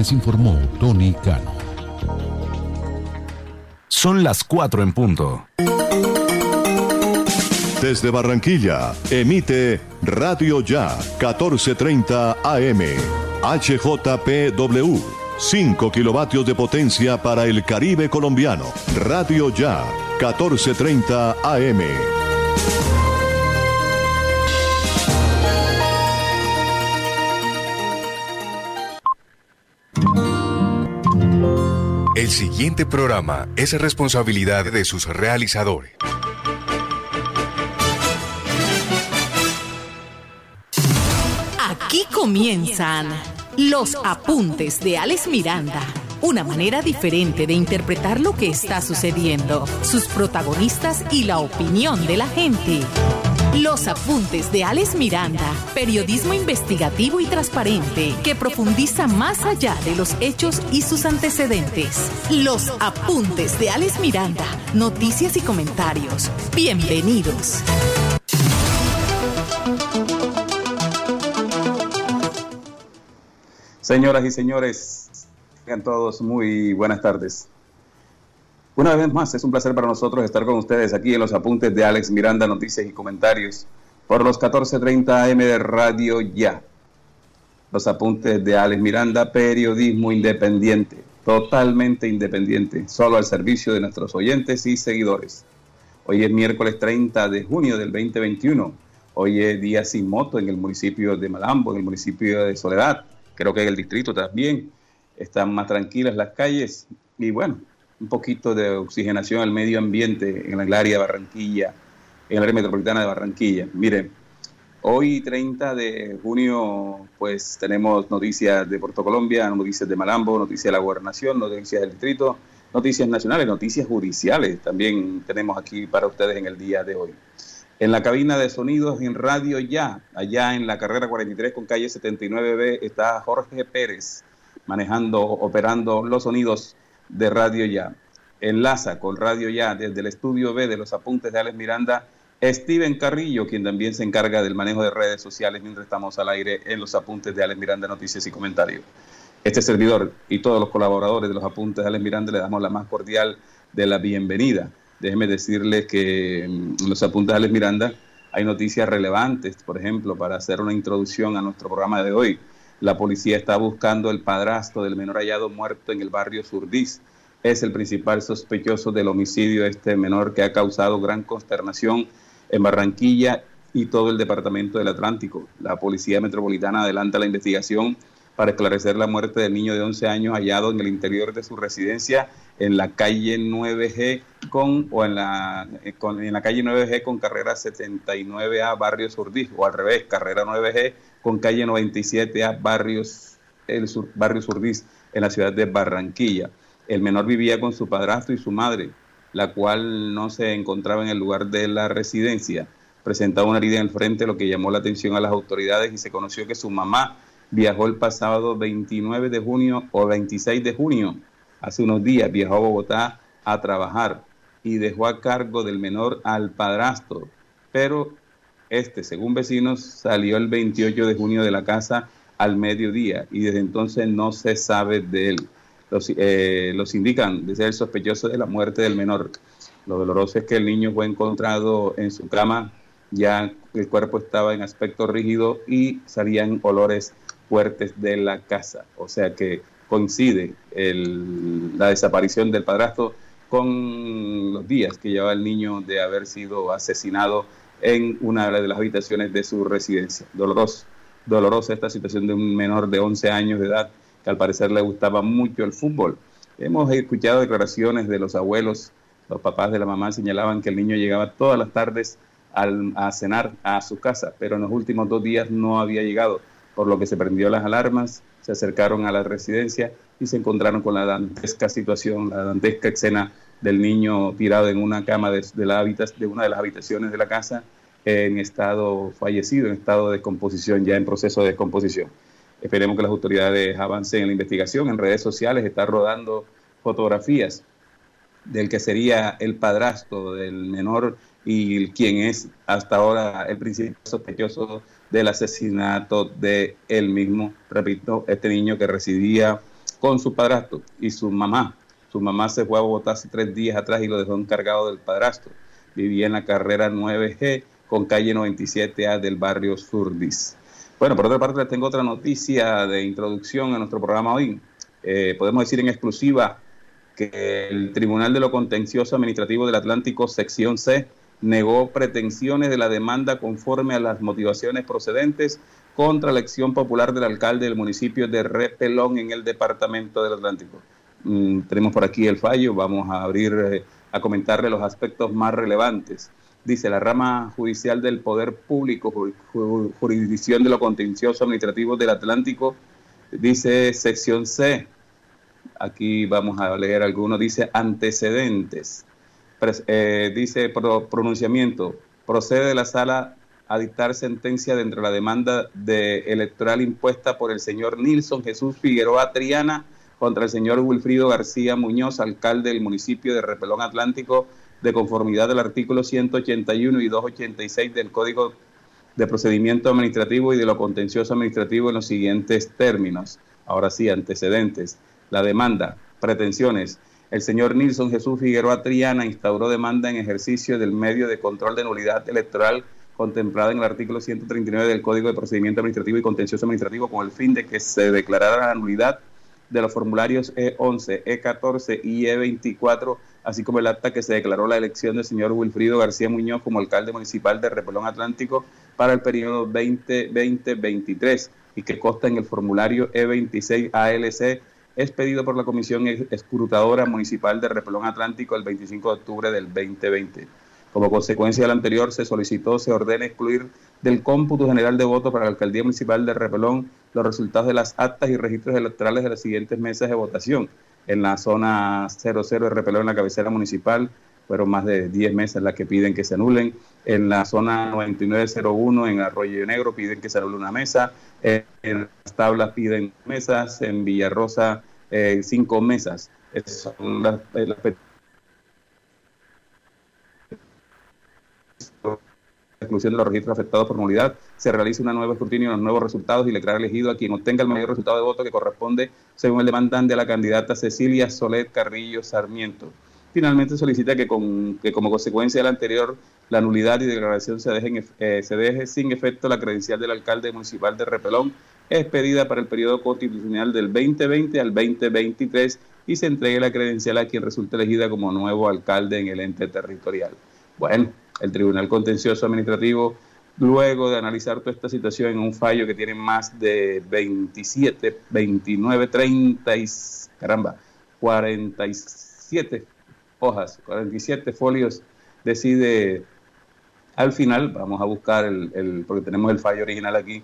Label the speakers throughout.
Speaker 1: les informó Tony Cano.
Speaker 2: Son las 4 en punto.
Speaker 3: Desde Barranquilla, emite Radio Ya 1430 AM. HJPW. 5 kilovatios de potencia para el Caribe colombiano. Radio Ya 1430 AM.
Speaker 2: El siguiente programa es responsabilidad de sus realizadores.
Speaker 4: Aquí comienzan los apuntes de Alex Miranda. Una manera diferente de interpretar lo que está sucediendo, sus protagonistas y la opinión de la gente. Los apuntes de Alex Miranda, periodismo investigativo y transparente que profundiza más allá de los hechos y sus antecedentes. Los apuntes de Alex Miranda, noticias y comentarios. Bienvenidos.
Speaker 5: Señoras y señores, tengan todos muy buenas tardes. Una vez más, es un placer para nosotros estar con ustedes aquí en los apuntes de Alex Miranda, noticias y comentarios, por los 14.30 AM de Radio Ya. Los apuntes de Alex Miranda, periodismo independiente, totalmente independiente, solo al servicio de nuestros oyentes y seguidores. Hoy es miércoles 30 de junio del 2021. Hoy es día sin moto en el municipio de Malambo, en el municipio de Soledad. Creo que en el distrito también están más tranquilas las calles. Y bueno, un poquito de oxigenación al medio ambiente en el área de Barranquilla, en el área metropolitana de Barranquilla. Miren, hoy 30 de junio, pues tenemos noticias de Puerto Colombia, noticias de Malambo, noticias de la gobernación, noticias del distrito, noticias nacionales, noticias judiciales. También tenemos aquí para ustedes en el día de hoy. En la cabina de sonidos en Radio Ya, allá en la carrera 43 con calle 79B, está Jorge Pérez manejando, operando los sonidos de Radio Ya. Enlaza con Radio Ya desde el estudio B de los apuntes de Alex Miranda, Steven Carrillo, quien también se encarga del manejo de redes sociales mientras estamos al aire en los apuntes de Alex Miranda, noticias y comentarios. Este servidor y todos los colaboradores de los apuntes de Alex Miranda le damos la más cordial de la bienvenida. Déjeme decirles que en los apuntes de Alex Miranda hay noticias relevantes, por ejemplo, para hacer una introducción a nuestro programa de hoy. La policía está buscando el padrastro del menor hallado muerto en el barrio Surdís. Es el principal sospechoso del homicidio este menor que ha causado gran consternación en Barranquilla y todo el departamento del Atlántico. La Policía Metropolitana adelanta la investigación para esclarecer la muerte del niño de 11 años hallado en el interior de su residencia en la calle 9G con o en la con, en la calle 9G con carrera 79A Barrio Surdís o al revés, carrera 9G con calle 97A Barrios el Barrio Surdís en la ciudad de Barranquilla. El menor vivía con su padrastro y su madre, la cual no se encontraba en el lugar de la residencia. Presentaba una herida en el frente, lo que llamó la atención a las autoridades y se conoció que su mamá viajó el pasado 29 de junio o 26 de junio, hace unos días, viajó a Bogotá a trabajar y dejó a cargo del menor al padrastro, pero este, según vecinos, salió el 28 de junio de la casa al mediodía y desde entonces no se sabe de él. Los, eh, indican de ser sospechoso de la muerte del menor. Lo doloroso es que el niño fue encontrado en su cama, ya el cuerpo estaba en aspecto rígido y salían olores fuertes de la casa. O sea que coincide el, la desaparición del padrastro con los días que lleva el niño de haber sido asesinado en una de las habitaciones de su residencia. Doloroso, dolorosa esta situación de un menor de 11 años de edad que al parecer le gustaba mucho el fútbol. Hemos escuchado declaraciones de los abuelos, los papás de la mamá señalaban que el niño llegaba todas las tardes al, a cenar a su casa, pero en los últimos dos días no había llegado, por lo que se prendió las alarmas, se acercaron a la residencia y se encontraron con la dantesca situación, la dantesca escena del niño tirado en una cama de, de, la de una de las habitaciones de la casa en estado fallecido, en estado de descomposición, ya en proceso de descomposición. Esperemos que las autoridades avancen en la investigación. En redes sociales está rodando fotografías del que sería el padrastro del menor y quien es hasta ahora el principal sospechoso del asesinato de él mismo. Repito, este niño que residía con su padrastro y su mamá. Su mamá se fue a Bogotá hace tres días atrás y lo dejó encargado del padrastro. Vivía en la carrera 9G con calle 97A del barrio Surdis. Bueno, por otra parte, les tengo otra noticia de introducción a nuestro programa hoy. Eh, podemos decir en exclusiva que el Tribunal de lo Contencioso Administrativo del Atlántico, sección C, negó pretensiones de la demanda conforme a las motivaciones procedentes contra la elección popular del alcalde del municipio de Repelón en el departamento del Atlántico. Mm, tenemos por aquí el fallo, vamos a abrir eh, a comentarle los aspectos más relevantes. Dice la rama judicial del Poder Público, jurisdicción de lo contencioso administrativo del Atlántico, dice sección C, Aquí vamos a leer algunos. Dice antecedentes. Eh, dice pronunciamiento. Procede de la sala a dictar sentencia dentro de la demanda de electoral impuesta por el señor Nilson Jesús Figueroa Triana contra el señor Wilfrido García Muñoz, alcalde del municipio de Repelón Atlántico, de conformidad del artículo 181 y 286 del Código de Procedimiento Administrativo y de lo Contencioso Administrativo en los siguientes términos. Ahora sí, antecedentes la demanda, pretensiones. El señor Nilson Jesús Figueroa Triana instauró demanda en ejercicio del medio de control de nulidad electoral contemplada en el artículo 139 del Código de Procedimiento Administrativo y Contencioso Administrativo con el fin de que se declarara la nulidad de los formularios E11, E14 y E24, así como el acta que se declaró la elección del señor Wilfrido García Muñoz como alcalde municipal de Repelón Atlántico para el periodo 2020-2023 y que consta en el formulario E26 ALC es pedido por la Comisión Escrutadora Municipal de Repelón Atlántico el 25 de octubre del 2020. Como consecuencia del anterior, se solicitó, se ordena excluir del cómputo general de votos para la Alcaldía Municipal de Repelón los resultados de las actas y registros electorales de las siguientes mesas de votación. En la zona 00 de Repelón, en la cabecera municipal, fueron más de 10 mesas las que piden que se anulen. En la zona 9901, en Arroyo Negro, piden que se anule una mesa. En las tablas piden mesas. En Villarrosa, eh, cinco mesas. Esas son las, eh, las exclusión de los registros afectados por nulidad, se realiza una nueva escrutinio de los nuevos resultados y le declara elegido a quien obtenga el mayor resultado de voto que corresponde según el demandante a la candidata Cecilia Soler Carrillo Sarmiento finalmente solicita que, con, que como consecuencia del anterior, la nulidad y declaración se, dejen, eh, se deje sin efecto la credencial del alcalde municipal de Repelón, expedida para el periodo constitucional del 2020 al 2023 y se entregue la credencial a quien resulte elegida como nuevo alcalde en el ente territorial. Bueno, el Tribunal Contencioso Administrativo, luego de analizar toda esta situación en un fallo que tiene más de 27, 29, 30 y, caramba, 47 hojas, 47 folios, decide al final, vamos a buscar el, porque tenemos el fallo original aquí,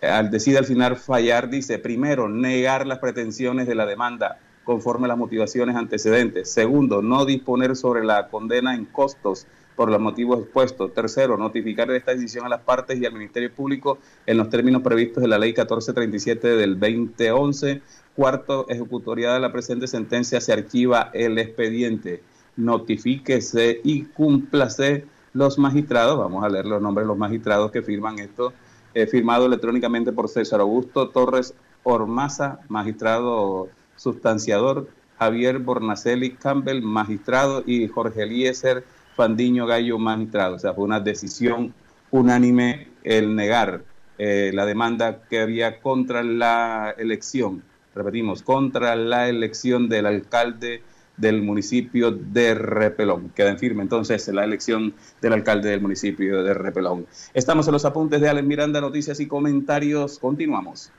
Speaker 5: eh, al decide al final fallar, dice, primero, negar las pretensiones de la demanda conforme las motivaciones antecedentes. Segundo, no disponer sobre la condena en costos por los motivos expuestos. Tercero, notificar esta decisión a las partes y al Ministerio Público en los términos previstos de la Ley 1437 del 2011. Cuarto, ejecutoria de la presente sentencia se archiva el expediente. Notifíquese y cúmplase los magistrados. Vamos a leer los nombres de los magistrados que firman esto. Eh, firmado electrónicamente por César Augusto Torres Ormaza, magistrado sustanciador, Javier Bornacelli Campbell, magistrado, y Jorge Eliezer Fandiño Gallo, magistrado. O sea, fue una decisión unánime el negar eh, la demanda que había contra la elección repetimos, contra la elección del alcalde del municipio de Repelón. Queda en firme entonces la elección del alcalde del municipio de Repelón. Estamos en los apuntes de Alex Miranda, noticias y comentarios. Continuamos.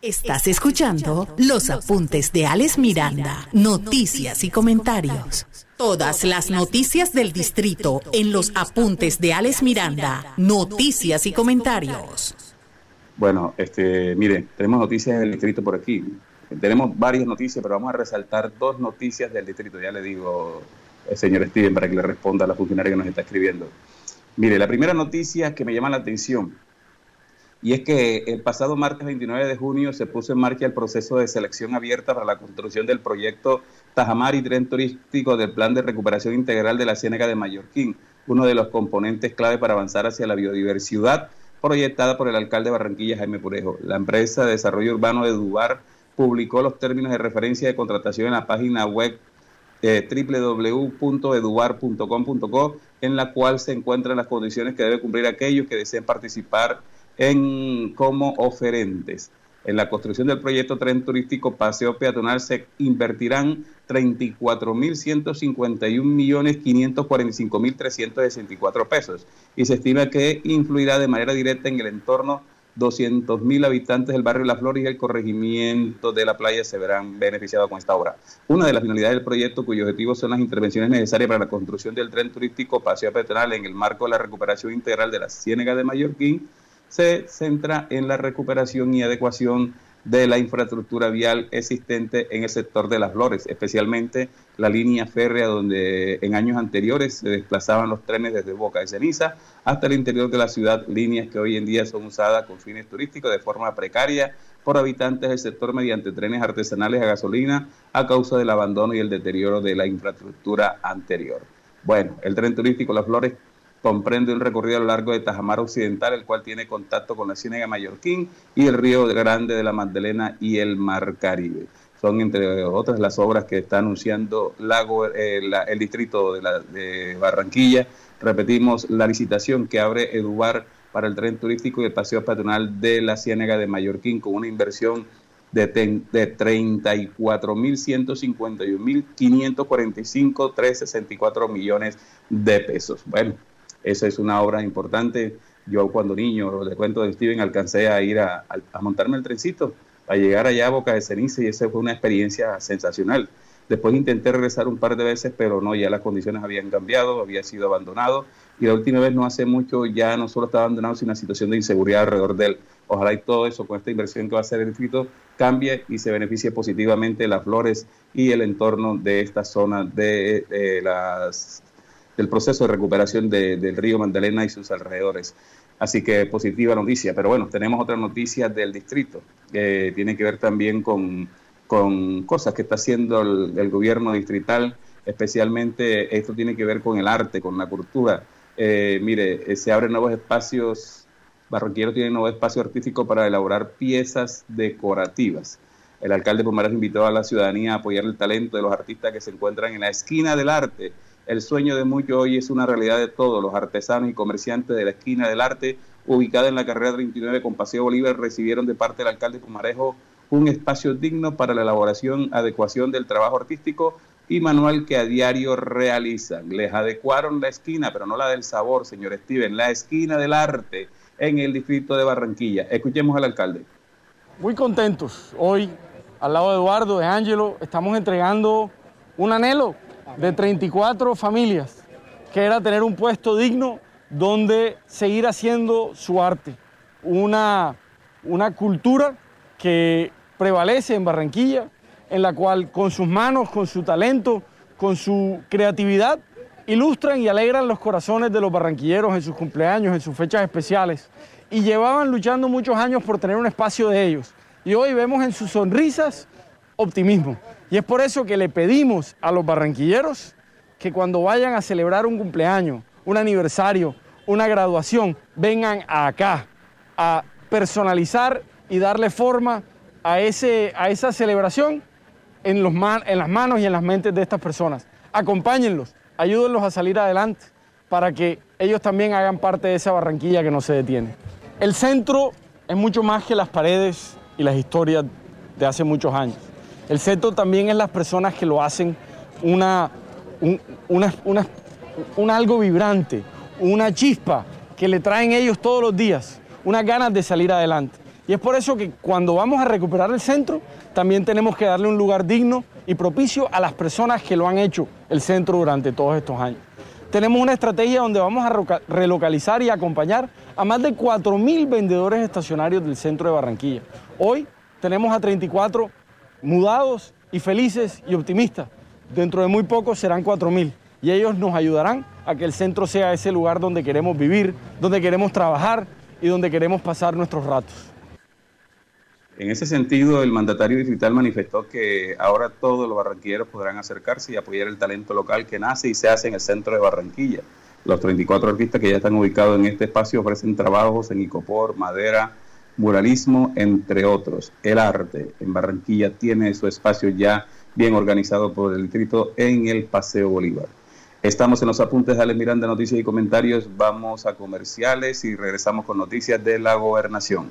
Speaker 4: Estás escuchando los apuntes de Alex Miranda, noticias y comentarios. Todas las noticias del distrito en los apuntes de Alex Miranda, noticias y comentarios.
Speaker 5: Bueno, este, mire, tenemos noticias del distrito por aquí. Tenemos varias noticias, pero vamos a resaltar dos noticias del distrito. Ya le digo, el señor Steven, para que le responda a la funcionaria que nos está escribiendo. Mire, la primera noticia que me llama la atención, y es que el pasado martes 29 de junio se puso en marcha el proceso de selección abierta para la construcción del proyecto Tajamar y Tren Turístico del Plan de Recuperación Integral de la Ciénaga de Mallorquín, uno de los componentes clave para avanzar hacia la biodiversidad proyectada por el alcalde de Barranquilla, Jaime Purejo. La empresa de desarrollo urbano de Dubar publicó los términos de referencia de contratación en la página web eh, www.eduar.com.co, en la cual se encuentran las condiciones que deben cumplir aquellos que deseen participar en como oferentes. En la construcción del proyecto tren turístico Paseo Peatonal se invertirán 34.151.545.364 pesos y se estima que influirá de manera directa en el entorno 200.000 habitantes del barrio La Flor y el corregimiento de la playa se verán beneficiados con esta obra. Una de las finalidades del proyecto, cuyo objetivo son las intervenciones necesarias para la construcción del tren turístico Paseo Peatonal en el marco de la recuperación integral de la Ciénaga de Mallorquín, se centra en la recuperación y adecuación de la infraestructura vial existente en el sector de las flores, especialmente la línea férrea donde en años anteriores se desplazaban los trenes desde Boca de Ceniza hasta el interior de la ciudad, líneas que hoy en día son usadas con fines turísticos de forma precaria por habitantes del sector mediante trenes artesanales a gasolina a causa del abandono y el deterioro de la infraestructura anterior. Bueno, el tren turístico Las Flores comprende un recorrido a lo largo de Tajamar Occidental, el cual tiene contacto con la Ciénaga Mallorquín y el Río Grande de la Magdalena y el Mar Caribe. Son, entre otras, las obras que está anunciando eh, el distrito de, la, de Barranquilla. Repetimos, la licitación que abre Eduard para el tren turístico y el paseo patronal de la Ciénaga de Mallorquín con una inversión de, de 34.151.545.364 millones de pesos. Bueno, esa es una obra importante. Yo cuando niño, le cuento de Steven, alcancé a ir a, montarme el trencito, a llegar allá a Boca de Ceniza y esa fue una experiencia sensacional. Después intenté regresar un par de veces, pero no, ya las condiciones habían cambiado, había sido abandonado y la última vez no hace mucho ya no solo estaba abandonado, sino una situación de inseguridad alrededor de él. Ojalá y todo eso con esta inversión que va a hacer el distrito cambie y se beneficie positivamente las flores y el entorno de esta zona de, de las del proceso de recuperación del río Magdalena y sus alrededores. Así que positiva noticia. Pero bueno, tenemos otra noticia del distrito, que tiene que ver también con, con cosas que está haciendo el, gobierno distrital, especialmente esto tiene que ver con el arte, con la cultura. Eh, mire, eh, se abren nuevos espacios, Barranquero tiene nuevo espacio artístico para elaborar piezas decorativas. El alcalde Pomares invitó a la ciudadanía a apoyar el talento de los artistas que se encuentran en la esquina del arte el sueño de muchos hoy es una realidad de todos. Los artesanos y comerciantes de la esquina del arte, ubicada en la carrera 39 con Paseo Bolívar, recibieron de parte del alcalde Pumarejo un espacio digno para la elaboración, adecuación del trabajo artístico y manual que a diario realizan. Les adecuaron la esquina, pero no la del sabor, señor Steven, la esquina del arte en el distrito de Barranquilla. Escuchemos al alcalde.
Speaker 6: Muy contentos. Hoy, al lado de Eduardo, de Ángelo, estamos entregando un anhelo de 34 familias, que era tener un puesto digno donde seguir haciendo su arte. Una, una cultura que prevalece en Barranquilla, en la cual con sus manos, con su talento, con su creatividad, ilustran y alegran los corazones de los barranquilleros en sus cumpleaños, en sus fechas especiales. Y llevaban luchando muchos años por tener un espacio de ellos. Y hoy vemos en sus sonrisas optimismo. Y es por eso que le pedimos a los barranquilleros que cuando vayan a celebrar un cumpleaños, un aniversario, una graduación, vengan acá a personalizar y darle forma a, ese, a esa celebración en, los en las manos y en las mentes de estas personas. Acompáñenlos, ayúdenlos a salir adelante para que ellos también hagan parte de esa Barranquilla que no se detiene. El centro es mucho más que las paredes y las historias de hace muchos años. El centro también es las personas que lo hacen una, un, algo vibrante, una chispa que le traen ellos todos los días, unas ganas de salir adelante. Y es por eso que cuando vamos a recuperar el centro, también tenemos que darle un lugar digno y propicio a las personas que lo han hecho el centro durante todos estos años. Tenemos una estrategia donde vamos a relocalizar y acompañar a más de 4.000 vendedores estacionarios del centro de Barranquilla. Hoy tenemos a 34 mudados y felices y optimistas. Dentro de muy poco serán 4.000 y ellos nos ayudarán a que el centro sea ese lugar donde queremos vivir, donde queremos trabajar y donde queremos pasar nuestros ratos.
Speaker 5: En ese sentido, el mandatario digital manifestó que ahora todos los barranquilleros podrán acercarse y apoyar el talento local que nace y se hace en el centro de Barranquilla. Los 34 artistas que ya están ubicados en este espacio ofrecen trabajos en icopor, madera, muralismo, entre otros. El arte en Barranquilla tiene su espacio ya bien organizado por el distrito en el Paseo Bolívar. Estamos en los apuntes de Ale Miranda, noticias y comentarios. Vamos a comerciales y regresamos con noticias de la gobernación.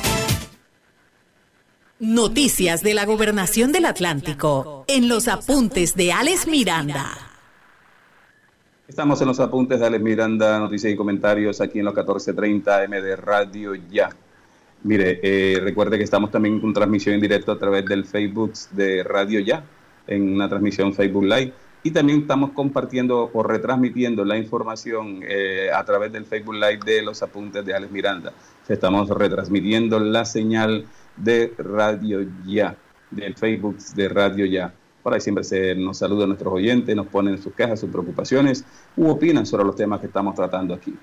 Speaker 4: Noticias de la Gobernación del Atlántico en los apuntes de Alex Miranda.
Speaker 5: Estamos en los apuntes de Alex Miranda, noticias y comentarios aquí en los 14:30 M de Radio Ya. Mire, eh, recuerde que estamos también con transmisión en directo a través del Facebook de Radio Ya, en una transmisión Facebook Live. Y también estamos compartiendo o retransmitiendo la información eh, a través del Facebook Live de los apuntes de Alex Miranda. Estamos retransmitiendo la señal de Radio Ya, del Facebook de Radio Ya. Por ahí siempre se nos saluda a nuestros oyentes, nos ponen sus quejas, sus preocupaciones u opinan sobre los temas que estamos tratando aquí.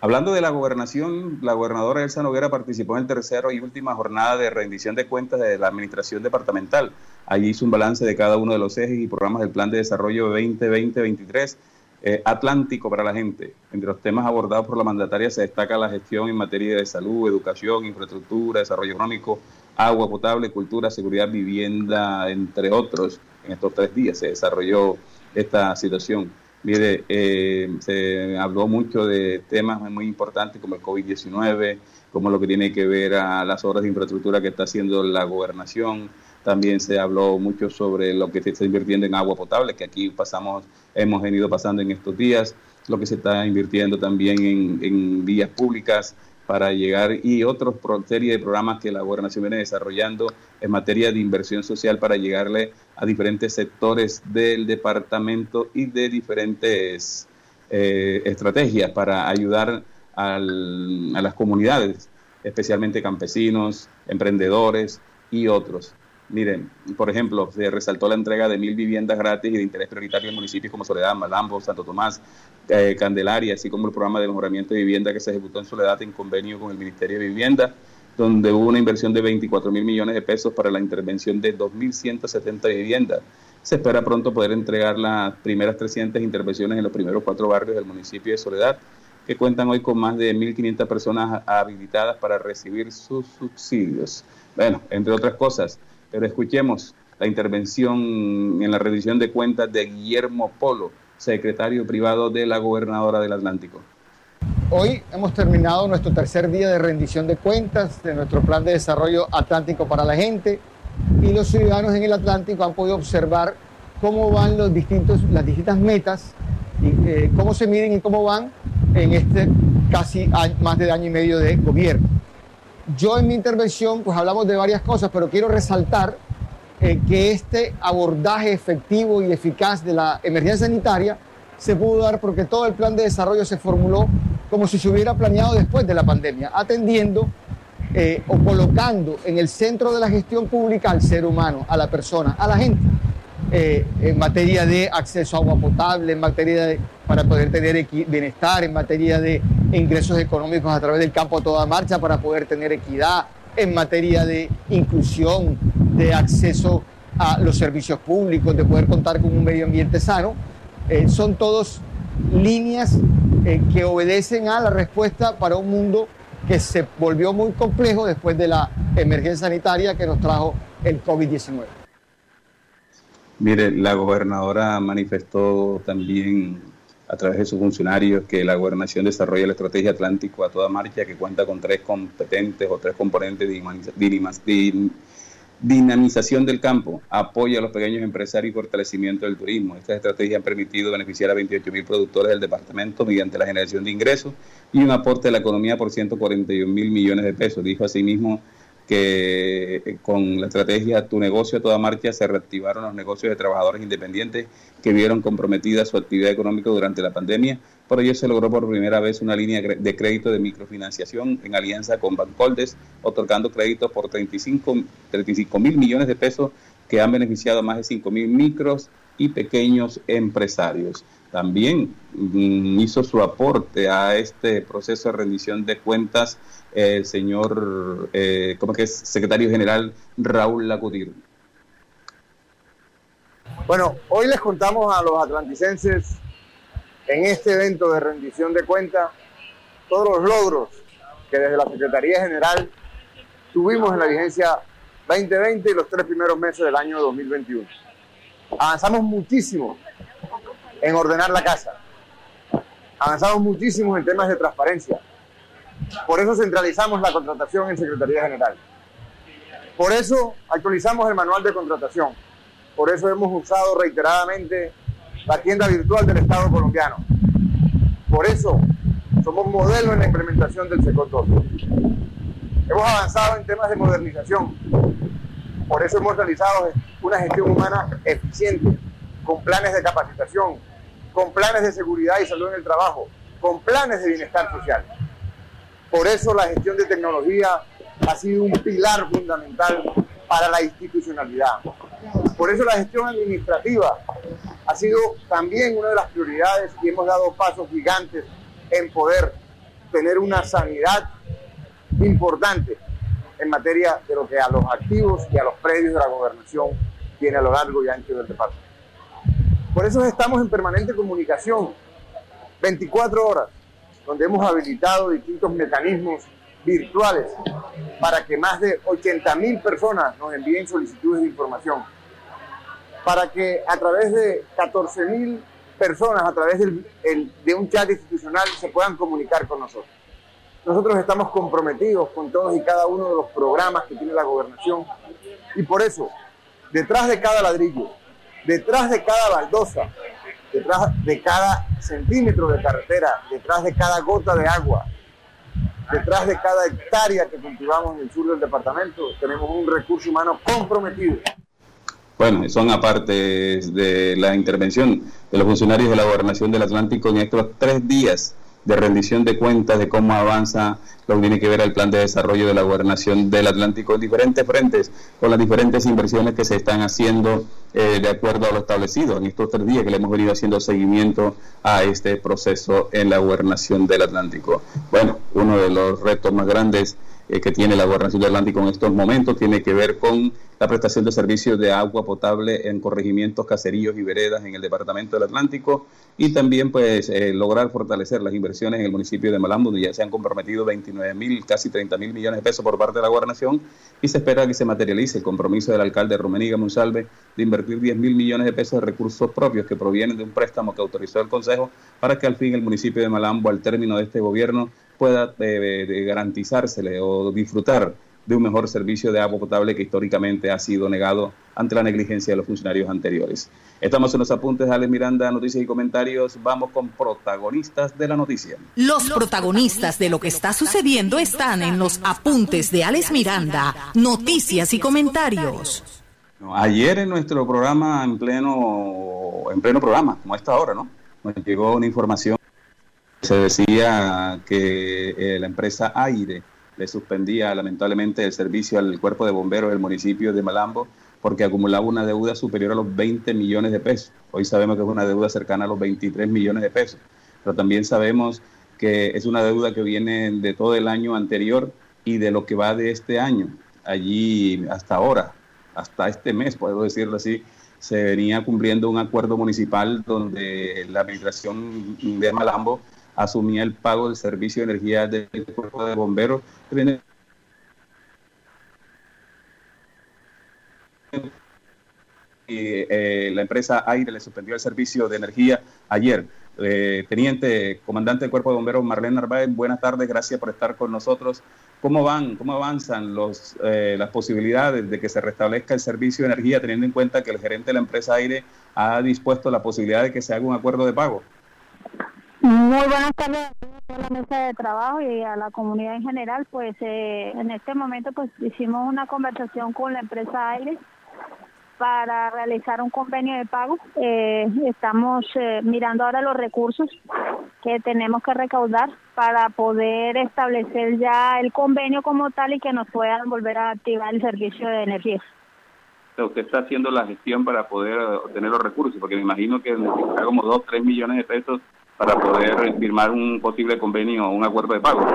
Speaker 5: Hablando de la gobernación, la gobernadora Elsa Noguera participó en el tercero y última jornada de rendición de cuentas de la administración departamental. Allí hizo un balance de cada uno de los ejes y programas del Plan de Desarrollo 2020-2023 eh, Atlántico para la gente. Entre los temas abordados por la mandataria se destaca la gestión en materia de salud, educación, infraestructura, desarrollo económico, agua potable, cultura, seguridad, vivienda, entre otros. En estos tres días se desarrolló esta situación. Mire, eh, se habló mucho de temas muy importantes como el COVID-19, como lo que tiene que ver a las obras de infraestructura que está haciendo la gobernación, también se habló mucho sobre lo que se está invirtiendo en agua potable, que aquí pasamos, hemos venido pasando en estos días, lo que se está invirtiendo también en, vías públicas para llegar y otros serie de programas que la gobernación viene desarrollando en materia de inversión social para llegarle a diferentes sectores del departamento y de diferentes eh, estrategias para ayudar a las comunidades, especialmente campesinos, emprendedores y otros. Miren, por ejemplo, se resaltó la entrega de mil viviendas gratis y de interés prioritario en municipios como Soledad, Malambo, Santo Tomás, eh, Candelaria, así como el programa de mejoramiento de vivienda que se ejecutó en Soledad en convenio con el Ministerio de Vivienda, donde hubo una inversión de 24 mil millones de pesos para la intervención de 2.170 viviendas. Se espera pronto poder entregar las primeras 300 intervenciones en los primeros cuatro barrios del municipio de Soledad, que cuentan hoy con más de 1.500 personas habilitadas para recibir sus subsidios. Bueno, entre otras cosas, pero escuchemos la intervención en la rendición de cuentas de Guillermo Polo, secretario privado de la gobernadora del Atlántico.
Speaker 7: Hoy hemos terminado nuestro tercer día de rendición de cuentas de nuestro plan de desarrollo atlántico para la gente y los ciudadanos en el Atlántico han podido observar cómo van los distintos, las distintas metas y eh, cómo se miden y cómo van en este casi más de año y medio de gobierno. Yo en mi intervención, pues hablamos de varias cosas, pero quiero resaltar eh, que este abordaje efectivo y eficaz de la emergencia sanitaria se pudo dar porque todo el plan de desarrollo se formuló como si se hubiera planeado después de la pandemia, atendiendo eh, o colocando en el centro de la gestión pública al ser humano, a la persona, a la gente. Eh, en materia de acceso a agua potable, en materia de para poder tener bienestar, en materia de ingresos económicos a través del campo a toda marcha, para poder tener equidad, en materia de inclusión, de acceso a los servicios públicos, de poder contar con un medio ambiente sano. Eh, son todos líneas eh, que obedecen a la respuesta para un mundo que se volvió muy complejo después de la emergencia sanitaria que nos trajo el COVID-19.
Speaker 5: Mire, la gobernadora manifestó también a través de sus funcionarios que la gobernación desarrolle la estrategia Atlántico a toda marcha que cuenta con tres competentes o tres componentes de dinamización del campo, apoyo a los pequeños empresarios y fortalecimiento del turismo. Estas estrategias han permitido beneficiar a 28 mil productores del departamento mediante la generación de ingresos y un aporte a la economía por 141 mil millones de pesos. Dijo asimismo que eh, con la estrategia Tu negocio a toda marcha se reactivaron los negocios de trabajadores independientes que vieron comprometida su actividad económica durante la pandemia. Por ello se logró por primera vez una línea de crédito de microfinanciación en alianza con Bancoldes, otorgando créditos por 35 mil millones de pesos que han beneficiado a más de 5 mil micros y pequeños empresarios. También mm, hizo su aporte a este proceso de rendición de cuentas el señor, eh, ¿cómo que es? Secretario General Raúl Lacutir.
Speaker 8: Bueno, hoy les contamos a los atlanticenses en este evento de rendición de cuentas todos los logros que desde la Secretaría General tuvimos en la vigencia 2020 y los tres primeros meses del año 2021. Avanzamos muchísimo en ordenar la casa. Avanzamos muchísimo en temas de transparencia. Por eso centralizamos la contratación en Secretaría General. Por eso actualizamos el manual de contratación. Por eso hemos usado reiteradamente la tienda virtual del Estado colombiano. Por eso somos modelo en la implementación del SECOT 2. Hemos avanzado en temas de modernización. Por eso hemos realizado una gestión humana eficiente, con planes de capacitación, con planes de seguridad y salud en el trabajo, con planes de bienestar social. Por eso la gestión de tecnología ha sido un pilar fundamental para la institucionalidad. Por eso la gestión administrativa ha sido también una de las prioridades y hemos dado pasos gigantes en poder tener una sanidad importante en materia de lo que a los activos y a los predios de la gobernación tiene a lo largo y ancho del departamento. Por eso estamos en permanente comunicación, 24 horas, donde hemos habilitado distintos mecanismos virtuales para que más de 80 mil personas nos envíen solicitudes de información, para que a través de 14 mil personas, a través de un chat institucional, se puedan comunicar con nosotros. Nosotros estamos comprometidos con todos y cada uno de los programas que tiene la gobernación y por eso, detrás de cada ladrillo, detrás de cada baldosa, detrás de cada centímetro de carretera, detrás de cada gota de agua, detrás de cada hectárea que cultivamos en el sur del departamento, tenemos un recurso humano comprometido.
Speaker 5: Bueno, son aparte de la intervención de los funcionarios de la Gobernación del Atlántico en estos tres días de rendición de cuentas de cómo avanza lo que tiene que ver el plan de desarrollo de la gobernación del Atlántico en diferentes frentes, con las diferentes inversiones que se están haciendo eh, de acuerdo a lo establecido en estos tres días que le hemos venido haciendo seguimiento a este proceso en la gobernación del Atlántico. Bueno, uno de los retos más grandes eh, que tiene la gobernación del Atlántico en estos momentos tiene que ver con la prestación de servicios de agua potable en corregimientos, caseríos y veredas en el departamento del Atlántico y también pues eh, lograr fortalecer las inversiones en el municipio de Malambo, donde ya se han comprometido 29 mil, casi 30 mil millones de pesos por parte de la gobernación y se espera que se materialice el compromiso del alcalde Romeniga Monsalve de invertir 10 mil millones de pesos de recursos propios que provienen de un préstamo que autorizó el Consejo para que al fin el municipio de Malambo, al término de este gobierno, pueda eh, garantizársele o disfrutar de un mejor servicio de agua potable que históricamente ha sido negado ante la negligencia de los funcionarios anteriores. Estamos en los apuntes de Alex Miranda, noticias y comentarios. Vamos con protagonistas de la noticia.
Speaker 4: Los protagonistas de lo que está sucediendo están en los apuntes de Alex Miranda, noticias y comentarios.
Speaker 5: Ayer en nuestro programa, en pleno, en pleno programa, como esta hora, ¿no? Nos llegó una información. Se decía que eh, la empresa Aire le suspendía lamentablemente el servicio al cuerpo de bomberos del municipio de Malambo porque acumulaba una deuda superior a los 20 millones de pesos. Hoy sabemos que es una deuda cercana a los 23 millones de pesos, pero también sabemos que es una deuda que viene de todo el año anterior y de lo que va de este año. Allí hasta ahora, hasta este mes, puedo decirlo así, se venía cumpliendo un acuerdo municipal donde la administración de Malambo asumía el pago del servicio de energía del cuerpo de bomberos. Y, eh, la empresa Aire le suspendió el servicio de energía ayer. Eh, teniente, comandante del Cuerpo de Bomberos Marlene Narváez, buenas tardes, gracias por estar con nosotros. ¿Cómo van, cómo avanzan los, eh, las posibilidades de que se restablezca el servicio de energía, teniendo en cuenta que el gerente de la empresa Aire ha dispuesto la posibilidad de que se haga un acuerdo de pago?
Speaker 9: Muy buenas tardes a la mesa de trabajo y a la comunidad en general. Pues eh, en este momento pues hicimos una conversación con la empresa Aire para realizar un convenio de pago. Eh, estamos eh, mirando ahora los recursos que tenemos que recaudar para poder establecer ya el convenio como tal y que nos puedan volver a activar el servicio de energía.
Speaker 5: Usted está haciendo la gestión para poder obtener los recursos, porque me imagino que necesitará como 2, 3 millones de pesos para poder firmar un posible convenio o un acuerdo de pago.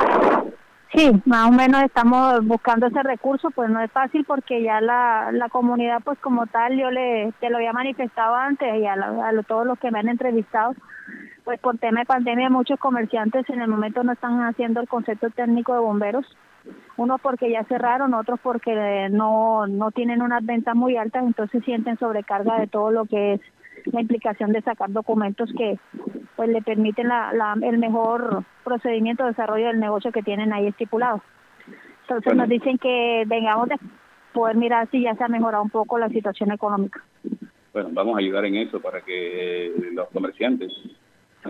Speaker 9: Sí, más o menos estamos buscando ese recurso, pues no es fácil porque ya la, la comunidad, pues como tal, yo le te lo había manifestado antes y a, a todos los que me han entrevistado, pues por tema de pandemia muchos comerciantes en el momento no están haciendo el concepto técnico de bomberos, unos porque ya cerraron, otros porque no, no tienen unas ventas muy altas, entonces sienten sobrecarga de todo lo que es la implicación de sacar documentos que pues le permiten la, el mejor procedimiento de desarrollo del negocio que tienen ahí estipulado. Entonces nos dicen que vengamos de poder mirar si ya se ha mejorado un poco la situación económica.
Speaker 5: Bueno, vamos a ayudar en eso para que los comerciantes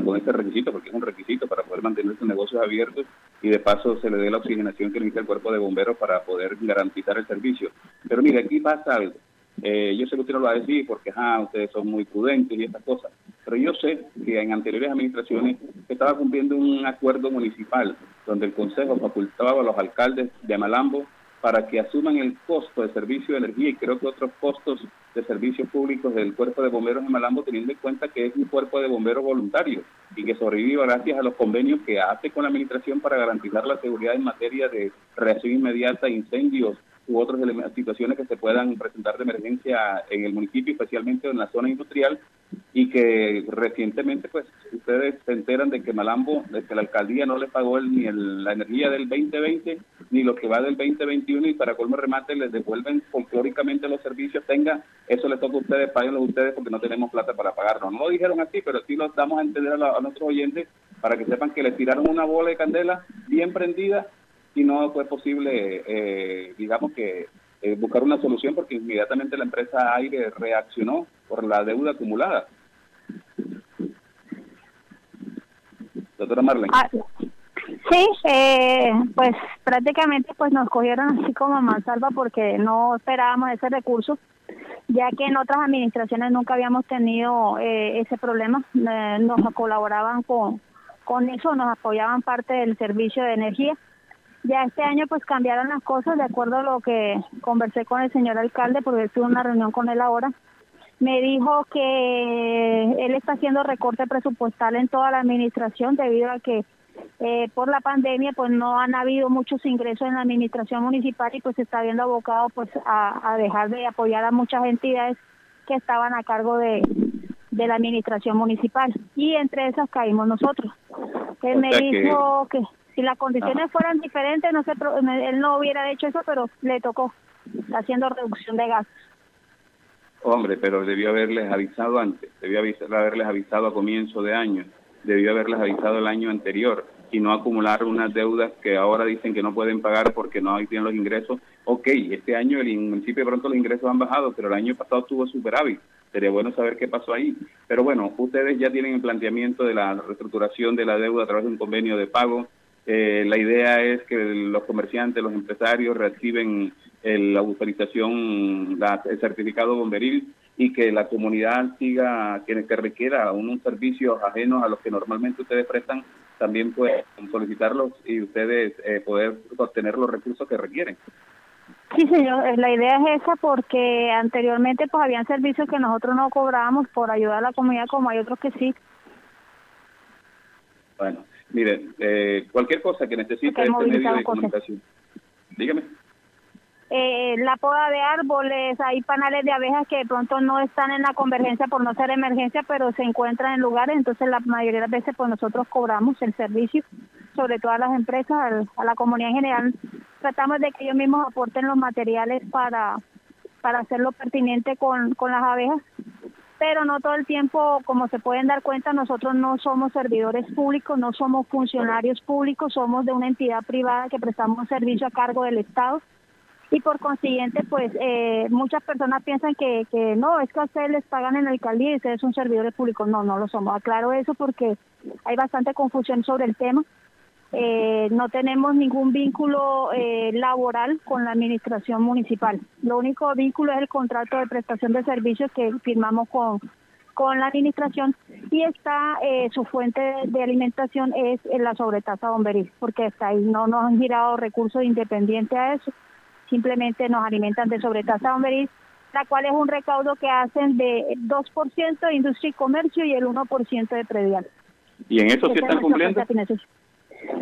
Speaker 5: con este requisito, porque es un requisito para poder mantener sus negocios abiertos y de paso se le dé la oxigenación que necesita el cuerpo de bomberos para poder garantizar el servicio. Pero mire, aquí pasa algo. Eh, yo sé que usted no lo va a decir porque ustedes son muy prudentes y estas cosas, pero yo sé que en anteriores administraciones estaba cumpliendo un acuerdo municipal donde el Consejo facultaba a los alcaldes de Malambo para que asuman el costo de servicio de energía y creo que otros costos de servicios públicos del cuerpo de bomberos de Malambo, teniendo en cuenta que es un cuerpo de bomberos voluntario y que sobrevive gracias a los convenios que hace con la administración para garantizar la seguridad en materia de reacción inmediata a incendios u otras situaciones que se puedan presentar de emergencia en el municipio, especialmente en la zona industrial, y que recientemente pues ustedes se enteran de que Malambo, de que la alcaldía no le pagó ni la energía del 2020 ni lo que va del 2021 y para colmo remate les devuelven folclóricamente los servicios, tenga, eso les toca a ustedes, paguenlo ustedes porque no tenemos plata para pagarlo. No lo dijeron así, pero sí lo damos a entender a, a nuestros oyentes para que sepan que les tiraron una bola de candela bien prendida y no fue posible, eh, digamos que, eh, buscar una solución porque inmediatamente la empresa Aire reaccionó por la deuda acumulada. Doctora Marlene. Ah,
Speaker 9: sí, eh, pues prácticamente pues nos cogieron así como mansalva porque no esperábamos ese recurso, ya que en otras administraciones nunca habíamos tenido ese problema, nos colaboraban con, con eso, nos apoyaban parte del servicio de energía ya este año pues cambiaron las cosas de acuerdo a lo que conversé con el señor alcalde porque tuve una reunión con él ahora. Me dijo que él está haciendo recorte presupuestal en toda la administración debido a que eh, por la pandemia pues no han habido muchos ingresos en la administración municipal y pues se está viendo abocado pues a, dejar de apoyar a muchas entidades que estaban a cargo de, de la administración municipal y entre esas caímos nosotros. Él me dijo que si las condiciones fueran diferentes, no sé, él no hubiera hecho eso, pero le tocó, haciendo reducción de gastos.
Speaker 5: Hombre, pero debió haberles avisado antes, debió haberles avisado a comienzo de año, debió haberles avisado el año anterior y no acumular unas deudas que ahora dicen que no pueden pagar porque no tienen los ingresos. Ok, este año el municipio de pronto los ingresos han bajado, pero el año pasado tuvo superávit. Sería bueno saber qué pasó ahí. Pero bueno, ustedes ya tienen el planteamiento de la reestructuración de la deuda a través de un convenio de pago eh, la idea es que los comerciantes, los empresarios reciben la autorización, el certificado bomberil y que la comunidad siga, quienes que requiera unos servicios ajenos a los que normalmente ustedes prestan, también pueden solicitarlos y ustedes eh, poder obtener los recursos que requieren.
Speaker 9: Sí, señor, eh, la idea es esa porque anteriormente pues habían servicios que nosotros no cobrábamos por ayudar a la comunidad como hay otros que sí.
Speaker 5: Bueno, Mire, eh, cualquier cosa que necesite este medio de comunicación. Dígame.
Speaker 9: Eh, la poda de árboles, hay panales de abejas que de pronto no están en la convergencia por no ser emergencia, pero se encuentran en lugares, entonces la mayoría de las veces pues nosotros cobramos el servicio, sobre todo a las empresas, a la comunidad en general, tratamos de que ellos mismos aporten los materiales para, para hacerlo pertinente con, con las abejas pero no todo el tiempo, como se pueden dar cuenta, nosotros no somos servidores públicos, no somos funcionarios públicos, somos de una entidad privada que prestamos servicio a cargo del Estado y por consiguiente, pues eh, muchas personas piensan que, que no, es que a ustedes les pagan en la alcaldía y ustedes son servidores públicos. No, no lo somos. Aclaro eso porque hay bastante confusión sobre el tema. Eh, no tenemos ningún vínculo eh, laboral con la administración municipal. Lo único vínculo es el contrato de prestación de servicios que firmamos con, con la administración y está eh, su fuente de alimentación es la sobretasa bomberil, porque hasta ahí no nos han girado recursos independientes a eso, simplemente nos alimentan de sobretasa bomberil, la cual es un recaudo que hacen de 2% de industria y comercio y el 1% de predial.
Speaker 5: ¿Y en eso sí están cumpliendo?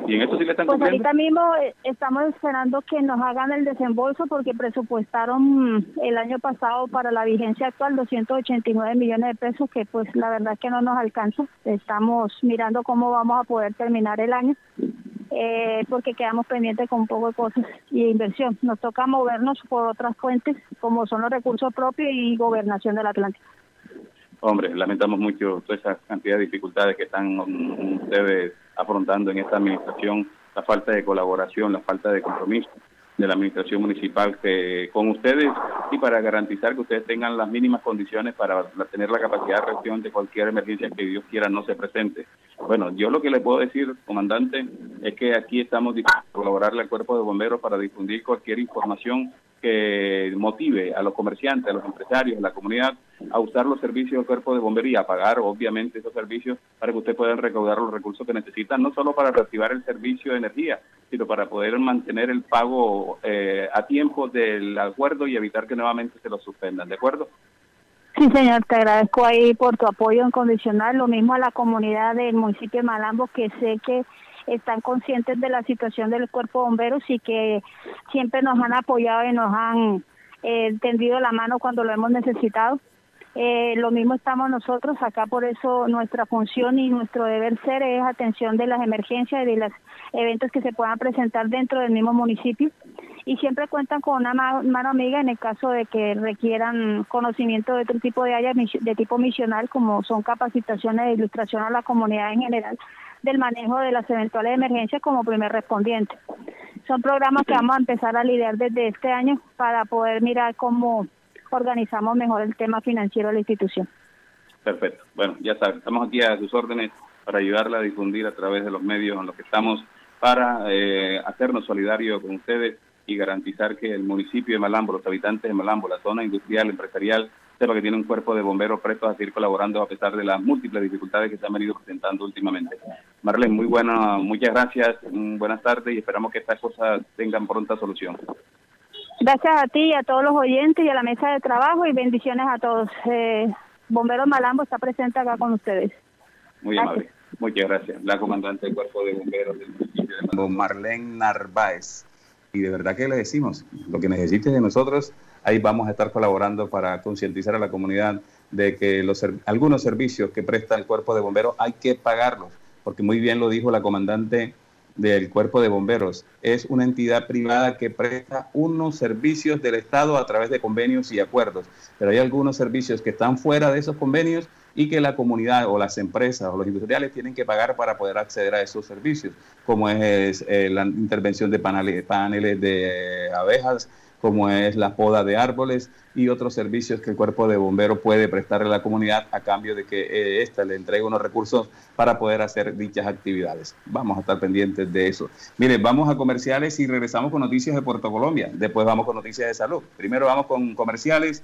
Speaker 5: ¿Y en esto sí le están
Speaker 9: Pues ahorita mismo eh, estamos esperando que nos hagan el desembolso porque presupuestaron el año pasado para la vigencia actual 289 millones de pesos que pues la verdad es que no nos alcanza. Estamos mirando cómo vamos a poder terminar el año eh, porque quedamos pendientes con un poco de cosas y de inversión. Nos toca movernos por otras fuentes como son los recursos propios y gobernación del Atlántico.
Speaker 5: Hombre, lamentamos mucho toda esa cantidad de dificultades que están ustedes afrontando en esta administración, la falta de colaboración, la falta de compromiso de la administración municipal que, con ustedes y para garantizar que ustedes tengan las mínimas condiciones para tener la capacidad de reacción de cualquier emergencia que Dios quiera no se presente. Bueno, yo lo que le puedo decir, comandante, es que aquí estamos dispuestos a colaborarle al cuerpo de bomberos para difundir cualquier información que motive a los comerciantes, a los empresarios, a la comunidad a usar los servicios del cuerpo de bombería, a pagar obviamente esos servicios para que usted pueda recaudar los recursos que necesitan, no solo para reactivar el servicio de energía, sino para poder mantener el pago eh, a tiempo del acuerdo y evitar que nuevamente se lo suspendan, ¿de acuerdo?
Speaker 9: Sí, señor, te agradezco ahí por tu apoyo incondicional, lo mismo a la comunidad del municipio de Malambo, que sé que están conscientes de la situación del cuerpo de bomberos y que siempre nos han apoyado y nos han eh, tendido la mano cuando lo hemos necesitado. Eh, lo mismo estamos nosotros acá, por eso nuestra función y nuestro deber ser es atención de las emergencias y de los eventos que se puedan presentar dentro del mismo municipio. Y siempre cuentan con una mano amiga en el caso de que requieran conocimiento de otro tipo de áreas de tipo misional, como son capacitaciones de ilustración a la comunidad en general del manejo de las eventuales emergencias como primer respondiente. Son programas que vamos a empezar a lidiar desde este año para poder mirar cómo organizamos mejor el tema financiero de la institución.
Speaker 5: Perfecto. Bueno, ya saben, estamos aquí a sus órdenes para ayudarla a difundir a través de los medios en los que estamos para eh, hacernos solidarios con ustedes y garantizar que el municipio de Malambo, los habitantes de Malambo, la zona industrial, empresarial, sepa que tiene un cuerpo de bomberos prestos a seguir colaborando a pesar de las múltiples dificultades que se han venido presentando últimamente. Marlene, muy buena, muchas gracias, buenas tardes y esperamos que estas cosas tengan pronta solución.
Speaker 9: Gracias a ti y a todos los oyentes y a la mesa de trabajo y bendiciones a todos. Eh, Bomberos Malambo está presente acá con ustedes.
Speaker 5: Muy amable. Muchas gracias. La comandante del Cuerpo de Bomberos del municipio de Malambo, Marlene Narváez. Y de verdad que le decimos, lo que necesite de nosotros, ahí vamos a estar colaborando para concientizar a la comunidad de que algunos servicios que presta el Cuerpo de Bomberos hay que pagarlos, porque muy bien lo dijo la comandante del Cuerpo de Bomberos. Es una entidad privada que presta unos servicios del Estado a través de convenios y acuerdos, pero hay algunos servicios que están fuera de esos convenios y que la comunidad o las empresas o los industriales tienen que pagar para poder acceder a esos servicios, como es eh, la intervención de paneles de abejas, como es la poda de árboles y otros servicios que el cuerpo de bomberos puede prestarle a la comunidad a cambio de que ésta eh, le entregue unos recursos para poder hacer dichas actividades. Vamos a estar pendientes de eso. Mire, vamos a comerciales y regresamos con noticias de Puerto Colombia. Después vamos con noticias de salud. Primero vamos con comerciales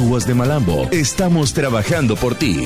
Speaker 10: De Malambo, estamos trabajando por ti.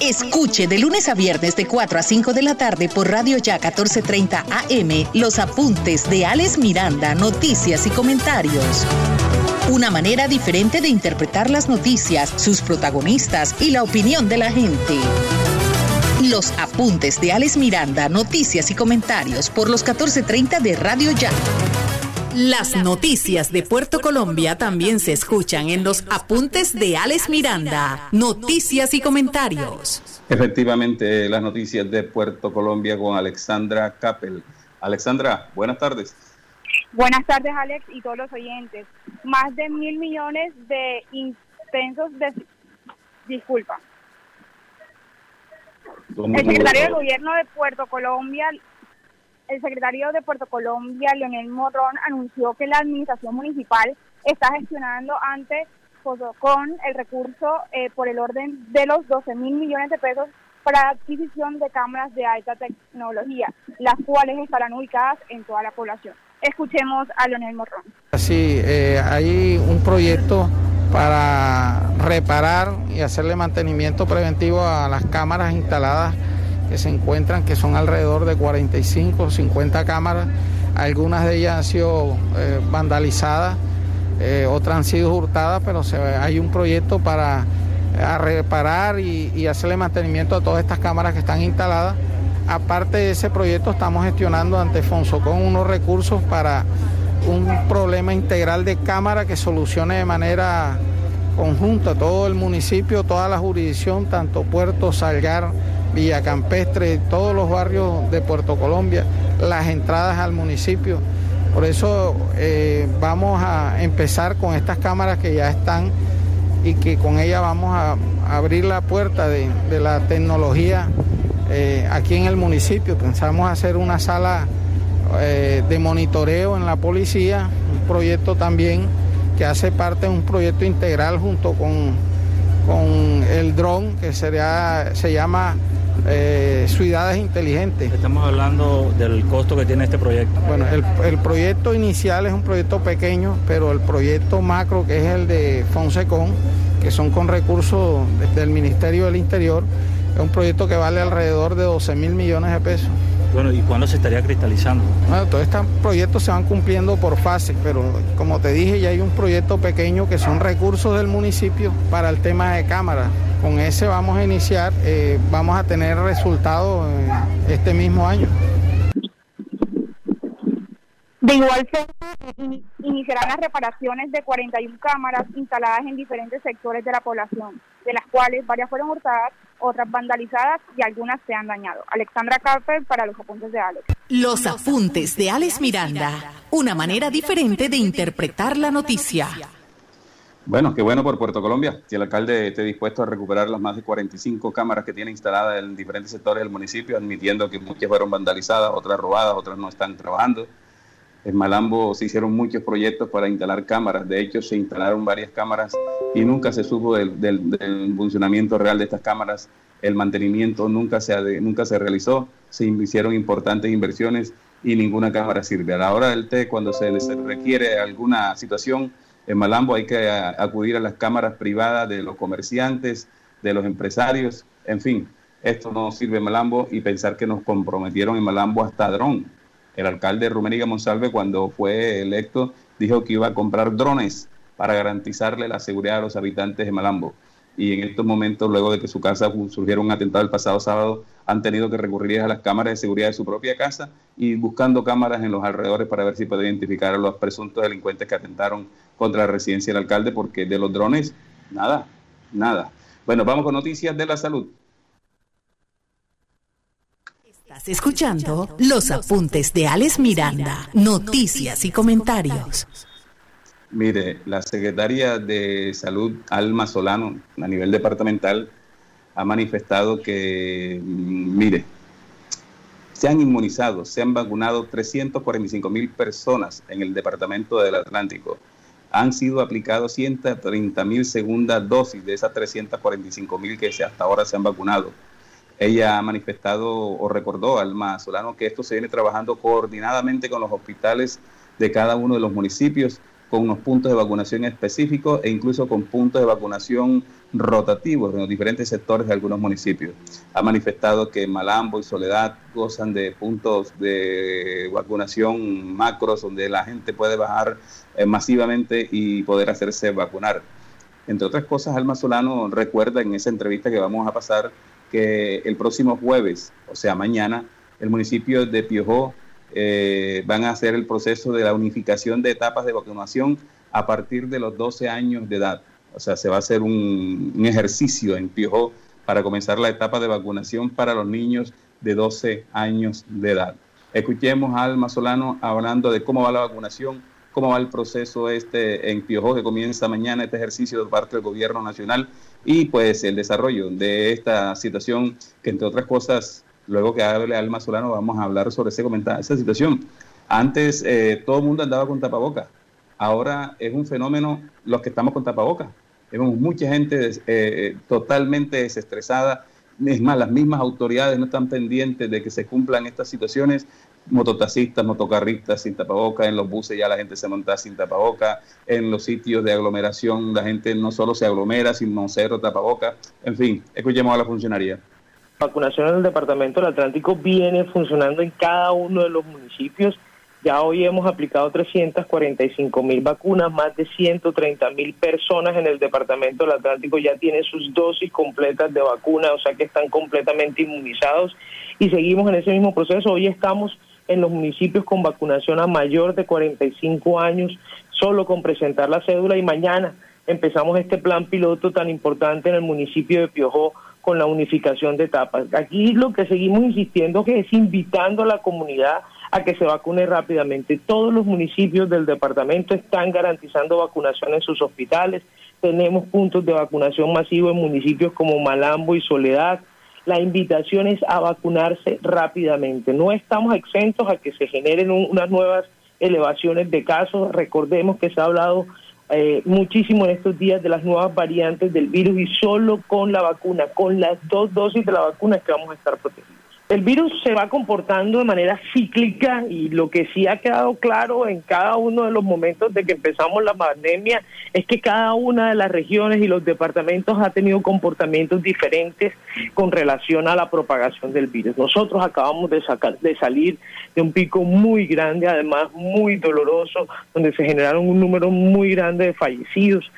Speaker 4: Escuche de lunes a viernes de 4 a 5 de la tarde por Radio Ya 1430 AM los apuntes de Alex Miranda, noticias y comentarios. Una manera diferente de interpretar las noticias, sus protagonistas y la opinión de la gente. Los apuntes de Alex Miranda, noticias y comentarios por los 1430 de Radio Ya. Las noticias de Puerto Colombia también se escuchan en los apuntes de Alex Miranda, noticias y comentarios.
Speaker 5: Efectivamente, las noticias de Puerto Colombia con Alexandra Capel. Alexandra, buenas tardes.
Speaker 11: Buenas tardes, Alex, y todos los oyentes. Más de mil millones de intensos de... Disculpa. El secretario del Gobierno de Puerto Colombia, el secretario de Puerto Colombia, Leonel Morrón, anunció que la administración municipal está gestionando ante con el recurso eh, por el orden de los 12 mil millones de pesos para adquisición de cámaras de alta tecnología, las cuales estarán ubicadas en toda la población. Escuchemos a Leonel Morrón.
Speaker 12: Sí, eh, hay un proyecto para reparar y hacerle mantenimiento preventivo a las cámaras instaladas que se encuentran, que son alrededor de 45 o 50 cámaras. Algunas de ellas han sido eh, vandalizadas, eh, otras han sido hurtadas, pero se, hay un proyecto para reparar y, y hacerle mantenimiento a todas estas cámaras que están instaladas. Aparte de ese proyecto, estamos gestionando ante Fonsocon unos recursos para un problema integral de cámara que solucione de manera conjunta todo el municipio, toda la jurisdicción, tanto Puerto Salgar, Villa Campestre, todos los barrios de Puerto Colombia, las entradas al municipio. Por eso eh, vamos a empezar con estas cámaras que ya están y que con ellas vamos a abrir la puerta de, la tecnología eh, aquí en el municipio. Pensamos hacer una sala eh, de monitoreo en la policía, un proyecto también que hace parte de un proyecto integral junto con, con el dron que sería, se llama eh, Ciudades Inteligentes.
Speaker 13: Estamos hablando del costo que tiene este proyecto.
Speaker 12: Bueno, el, el, proyecto inicial es un proyecto pequeño, pero el proyecto macro, que es el de Fonsecon, que son con recursos del Ministerio del Interior, es un proyecto que vale alrededor de 12 mil millones de pesos.
Speaker 13: Bueno, ¿y cuándo se estaría cristalizando?
Speaker 12: Bueno, todos estos proyectos se van cumpliendo por fases, pero como te dije, ya hay un proyecto pequeño que son recursos del municipio para el tema de cámaras. Con ese vamos a iniciar, eh, vamos a tener resultados eh, este mismo año.
Speaker 11: De igual forma, iniciarán las reparaciones de 41 cámaras instaladas en diferentes sectores de la población, de las cuales varias fueron hurtadas, otras vandalizadas y algunas se han dañado. Alexandra Carper para los apuntes de Alex.
Speaker 4: Los apuntes de Alex Miranda, una manera diferente de interpretar la noticia.
Speaker 5: Bueno, qué bueno por Puerto Colombia, que el alcalde esté dispuesto a recuperar las más de 45 cámaras que tiene instaladas en diferentes sectores del municipio, admitiendo que muchas fueron vandalizadas, otras robadas, otras no están trabajando. En Malambo se hicieron muchos proyectos para instalar cámaras, de hecho se instalaron varias cámaras y nunca se supo del, funcionamiento real de estas cámaras, el mantenimiento nunca se, nunca se realizó, se hicieron importantes inversiones y ninguna cámara sirve. A la hora del té, cuando se les requiere alguna situación, en Malambo hay que acudir a las cámaras privadas de los comerciantes, de los empresarios, en fin, esto no sirve en Malambo y pensar que nos comprometieron en Malambo hasta dron. El alcalde Rumériga Monsalve cuando fue electo dijo que iba a comprar drones para garantizarle la seguridad a los habitantes de Malambo. Y en estos momentos, luego de que su casa surgiera un atentado el pasado sábado, han tenido que recurrir a las cámaras de seguridad de su propia casa y buscando cámaras en los alrededores para ver si puede identificar a los presuntos delincuentes que atentaron contra la residencia del alcalde, porque de los drones, nada, nada. Bueno, vamos con noticias de la salud.
Speaker 4: Estás escuchando los apuntes de Alex Miranda, noticias y comentarios.
Speaker 5: Mire, la Secretaría de Salud, Alma Solano, a nivel departamental, ha manifestado que, mm, mire, se han inmunizado, se han vacunado 345 mil personas en el departamento del Atlántico. Han sido aplicados 130 mil segundas dosis de esas 345 mil que hasta ahora se han vacunado. Ella ha manifestado o recordó al Solano que esto se viene trabajando coordinadamente con los hospitales de cada uno de los municipios con unos puntos de vacunación específicos e incluso con puntos de vacunación rotativos en los diferentes sectores de algunos municipios. Ha manifestado que Malambo y Soledad gozan de puntos de vacunación macros donde la gente puede bajar eh, masivamente y poder hacerse vacunar. Entre otras cosas, Alma Solano recuerda en esa entrevista que vamos a pasar que el próximo jueves, o sea, mañana, el municipio de Piojó eh, van a hacer el proceso de la unificación de etapas de vacunación a partir de los 12 años de edad. O sea, se va a hacer un, ejercicio en Piojó para comenzar la etapa de vacunación para los niños de 12 años de edad. Escuchemos a Alma Solano hablando de cómo va la vacunación, cómo va el proceso este en Piojó que comienza mañana este ejercicio de parte del gobierno nacional y pues el desarrollo de esta situación que entre otras cosas luego que hable Alma Solano vamos a hablar sobre ese esa situación. Antes eh, todo el mundo andaba con tapabocas, ahora es un fenómeno los que estamos con tapabocas. Vemos mucha gente eh, totalmente desestresada, es más, las mismas autoridades no están pendientes de que se cumplan estas situaciones. Mototaxistas, motocarristas sin tapabocas, en los buses ya la gente se monta sin tapabocas, en los sitios de aglomeración la gente no solo se aglomera, sino cero tapabocas. En fin, escuchemos a la funcionaria
Speaker 14: vacunación en el Departamento del Atlántico viene funcionando en cada uno de los municipios. Ya hoy hemos aplicado 345 mil vacunas, más de 130 mil personas en el Departamento del Atlántico ya tienen sus dosis completas de vacuna, o sea que están completamente inmunizados y seguimos en ese mismo proceso. Hoy estamos en los municipios con vacunación a mayor de 45 años, solo con presentar la cédula y mañana empezamos este plan piloto tan importante en el municipio de Piojó con la unificación de etapas. Aquí lo que seguimos insistiendo que es invitando a la comunidad a que se vacune rápidamente. Todos los municipios del departamento están garantizando vacunación en sus hospitales. Tenemos puntos de vacunación masivo en municipios como Malambo y Soledad. La invitación es a vacunarse rápidamente. No estamos exentos a que se generen unas nuevas elevaciones de casos. Recordemos que se ha hablado eh, muchísimo en estos días de las nuevas variantes del virus y solo con la vacuna, con las dos dosis de la vacuna es que vamos a estar protegidos. El virus se va comportando de manera cíclica y lo que sí ha quedado claro en cada uno de los momentos de que empezamos la pandemia es que cada una de las regiones y los departamentos ha tenido comportamientos diferentes con relación a la propagación del virus. Nosotros acabamos de, sacar, de salir de un pico muy grande, además muy doloroso, donde se generaron un número muy grande de fallecidos.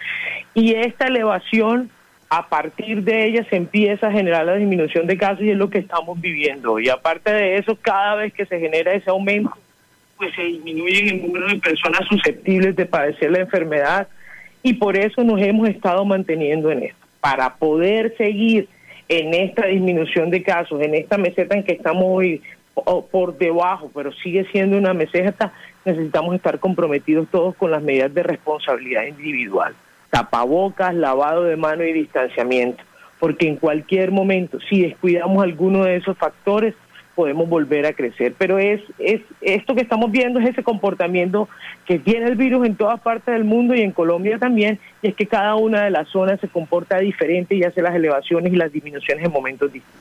Speaker 14: Y esta elevación a partir de ella se empieza a generar la disminución de casos y es lo que estamos viviendo. Y aparte de eso, cada vez que se genera ese aumento, pues se disminuye el número de personas susceptibles de padecer la enfermedad y por eso nos hemos estado manteniendo en esto, para poder seguir en esta disminución de casos, en esta meseta en que estamos hoy por debajo, pero sigue siendo una meseta, necesitamos estar comprometidos todos con las medidas de responsabilidad individual tapabocas, lavado de mano y distanciamiento, porque en cualquier momento, si descuidamos alguno de esos factores, podemos volver a crecer. Pero es, es esto que estamos viendo es ese comportamiento que tiene el virus en todas partes del mundo y en Colombia también, y es que cada una de las zonas se comporta diferente y hace las elevaciones y las disminuciones en momentos distintos.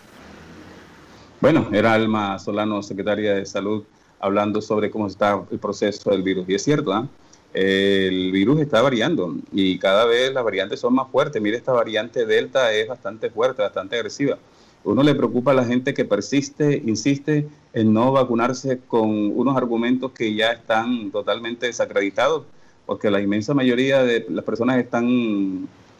Speaker 5: Bueno, era Alma Solano, secretaria de Salud, hablando sobre cómo está el proceso del virus. Y es cierto, ¿ah? El virus está variando y cada vez las variantes son más fuertes. Mire, esta variante Delta es bastante fuerte, bastante agresiva. Uno le preocupa a la gente que persiste, insiste en no vacunarse con unos argumentos que ya están totalmente desacreditados, porque la inmensa mayoría de las personas están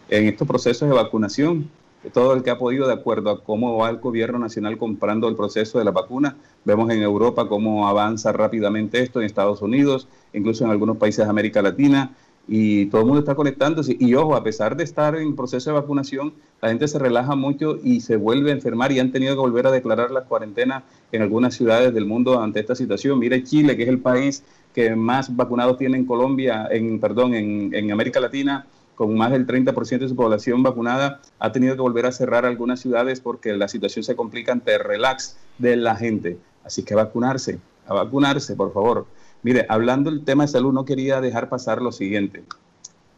Speaker 5: en estos procesos de vacunación todo el que ha podido, de acuerdo a cómo va el gobierno nacional comprando el proceso de la vacuna. Vemos en Europa cómo avanza rápidamente esto, en Estados Unidos, incluso en algunos países de América Latina, y todo el mundo está conectándose. Y ojo, a pesar de estar en proceso de vacunación, la gente se relaja mucho y se vuelve a enfermar y han tenido que volver a declarar las cuarentenas en algunas ciudades del mundo ante esta situación. Mire Chile, que es el país que más vacunados tiene en Colombia, en, perdón, en América Latina, con más del 30% de su población vacunada, ha tenido que volver a cerrar algunas ciudades porque la situación se complica ante el relax de la gente. Así que a vacunarse, a vacunarse, por favor. Mire, hablando del tema de salud, no quería dejar pasar lo siguiente.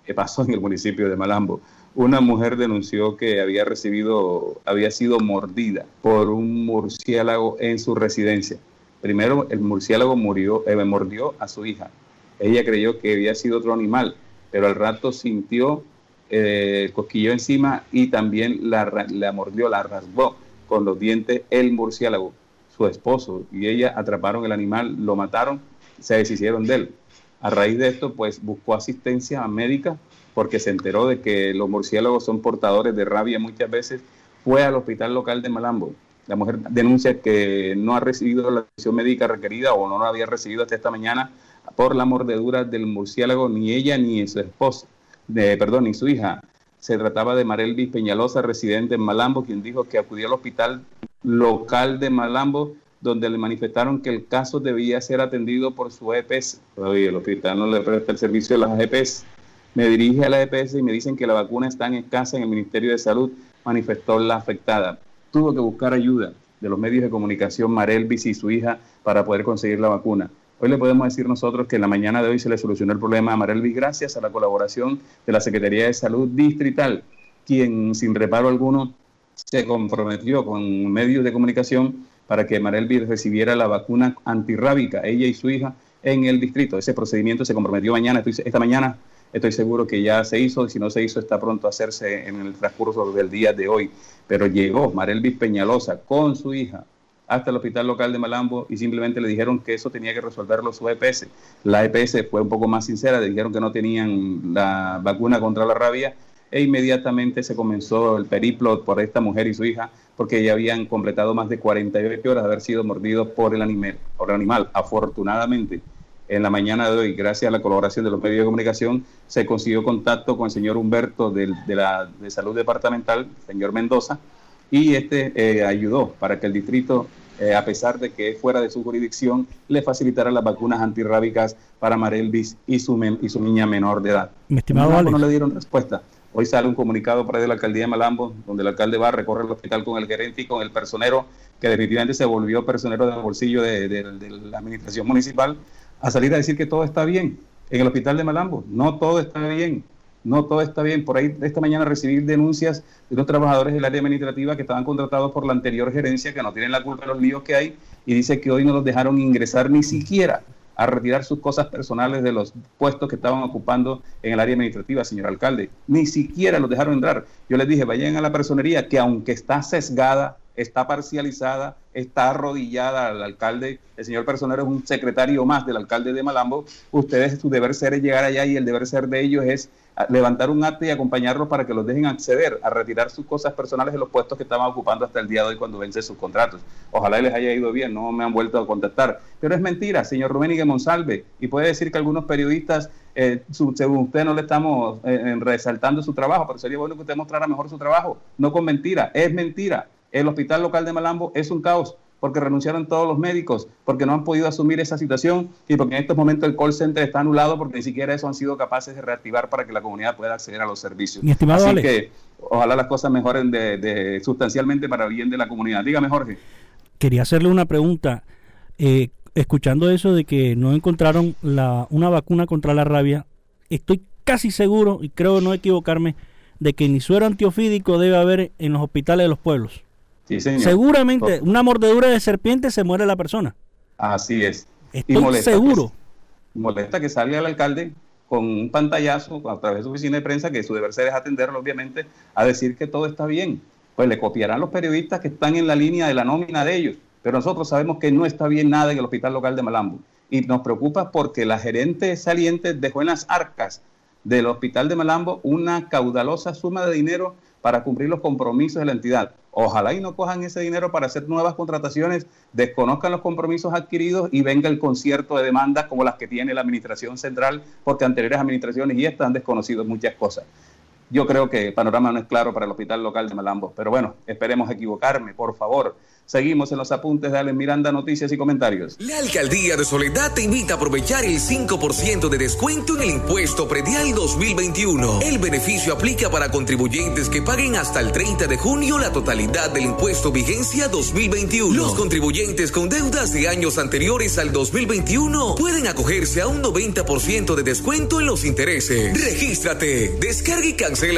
Speaker 5: que pasó en el municipio de Malambo? Una mujer denunció que había recibido, había sido mordida por un murciélago en su residencia. Primero, el murciélago murió, eh, mordió a su hija. Ella creyó que había sido otro animal, pero al rato sintió eh, encima y también la, la mordió, la rasgó con los dientes el murciélago. Su esposo y ella atraparon el animal, lo mataron, se deshicieron de él. A raíz de esto, pues buscó asistencia médica porque se enteró de que los murciélagos son portadores de rabia muchas veces. Fue al hospital local de Malambo. La mujer denuncia que no ha recibido la atención médica requerida o no la había recibido hasta esta mañana por la mordedura del murciélago, ni ella ni su esposa, perdón, ni su hija. Se trataba de Marelvis Peñalosa, residente en Malambo, quien dijo que acudió al hospital local de Malambo, donde le manifestaron que el caso debía ser atendido por su EPS. Todavía el hospital no le presta el servicio de las EPS. Me dirige a la EPS y me dicen que la vacuna está en escasa en el Ministerio de Salud, manifestó la afectada. Tuvo que buscar ayuda de los medios de comunicación Marelvis y su hija para poder conseguir la vacuna. Hoy le podemos decir nosotros que en la mañana de hoy se le solucionó el problema a Marelvis gracias a la colaboración de la Secretaría de Salud Distrital, quien sin reparo alguno se comprometió con medios de comunicación para que Marelvis recibiera la vacuna antirrábica, ella y su hija, en el distrito. Ese procedimiento se comprometió mañana, esta mañana estoy seguro que ya se hizo, si no se hizo está pronto a hacerse en el transcurso del día de hoy. Pero llegó Marelvis Peñalosa con su hija hasta el hospital local de Malambo y simplemente le dijeron que eso tenía que resolverlo su EPS. La EPS fue un poco más sincera, le dijeron que no tenían la vacuna contra la rabia e inmediatamente se comenzó el periplo por esta mujer y su hija porque ya habían completado más de 48 horas de haber sido mordidos por el animal. Por el animal. Afortunadamente, en la mañana de hoy, gracias a la colaboración de los medios de comunicación, se consiguió contacto con el señor Humberto de, la, de Salud Departamental, señor Mendoza, y este eh, ayudó para que el distrito, eh, a pesar de que es fuera de su jurisdicción, le facilitara las vacunas antirrábicas para Marelvis y su, y su niña menor de edad.
Speaker 15: Mi estimado
Speaker 5: no, no le dieron respuesta. Hoy sale un comunicado para de la alcaldía de Malambo, donde el alcalde va a recorrer el hospital con el gerente y con el personero, que definitivamente se volvió personero del bolsillo de, de la administración municipal, a salir a decir que todo está bien en el hospital de Malambo. No todo está bien no todo está bien. Por ahí esta mañana recibí denuncias de los trabajadores del área administrativa que estaban contratados por la anterior gerencia, que no tienen la culpa de los líos que hay, y dice que hoy no los dejaron ingresar ni siquiera a retirar sus cosas personales de los puestos que estaban ocupando en el área administrativa, señor alcalde. Ni siquiera los dejaron entrar. Yo les dije, vayan a la personería, que aunque está sesgada, está parcializada, está arrodillada al alcalde, el señor personero es un secretario más del alcalde de Malambo, ustedes, su deber ser es llegar allá y el deber ser de ellos es levantar un acto y acompañarlos para que los dejen acceder a retirar sus cosas personales de los puestos que estaban ocupando hasta el día de hoy cuando vence sus contratos. Ojalá les haya ido bien, no me han vuelto a contactar. Pero es mentira, señor Rumenigue Monsalve, y puede decir que algunos periodistas, eh, según usted, no le estamos eh, resaltando su trabajo, pero sería bueno que usted mostrara mejor su trabajo, no con mentira, es mentira. El hospital local de Malambo es un caos porque renunciaron todos los médicos, porque no han podido asumir esa situación y porque en estos momentos el call center está anulado porque ni siquiera eso han sido capaces de reactivar para que la comunidad pueda acceder a los servicios.
Speaker 15: Mi estimado
Speaker 5: Así que ojalá las cosas mejoren de, sustancialmente para el bien de la comunidad. Dígame, Jorge.
Speaker 15: Quería hacerle una pregunta. Eh, escuchando eso de que no encontraron la, una vacuna contra la rabia, estoy casi seguro, y creo no equivocarme, de que ni suero antiofídico debe haber en los hospitales de los pueblos. Seguramente, una mordedura de serpiente se muere la persona.
Speaker 5: Así es.
Speaker 15: Estoy seguro.
Speaker 5: molesta que salga el alcalde con un pantallazo a través de su oficina de prensa, que su deber ser es atenderlo, obviamente, a decir que todo está bien. Pues le copiarán los periodistas que están en la línea de la nómina de ellos. Pero nosotros sabemos que no está bien nada en el hospital local de Malambo. Y nos preocupa porque la gerente saliente dejó en las arcas del hospital de Malambo una caudalosa suma de dinero para cumplir los compromisos de la entidad. Ojalá y no cojan ese dinero para hacer nuevas contrataciones, desconozcan los compromisos adquiridos y venga el concierto de demandas como las que tiene la Administración Central, porque anteriores administraciones y estas han desconocido muchas cosas. Yo creo que el panorama no es claro para el hospital local de Malambo. Pero bueno, esperemos equivocarme, por favor. Seguimos en los apuntes de Alex Miranda, noticias y comentarios.
Speaker 16: La Alcaldía de Soledad te invita a aprovechar el 5% de descuento en el impuesto predial 2021. El beneficio aplica para contribuyentes que paguen hasta el 30 de junio la totalidad del impuesto vigencia 2021. Los contribuyentes con deudas de años anteriores al 2021 pueden acogerse a un 90% de descuento en los intereses. Regístrate, descarga y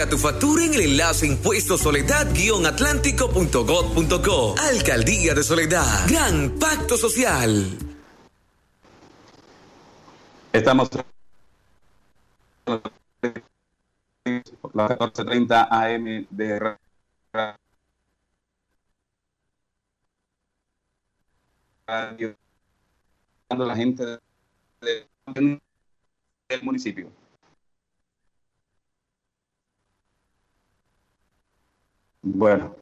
Speaker 16: tu factura en el enlace impuestosoledad-atlántico.gov.co. Alcaldía Día de Soledad. Gran Pacto Social.
Speaker 5: Estamos las 14.30 AM de radio la gente del municipio. Bueno,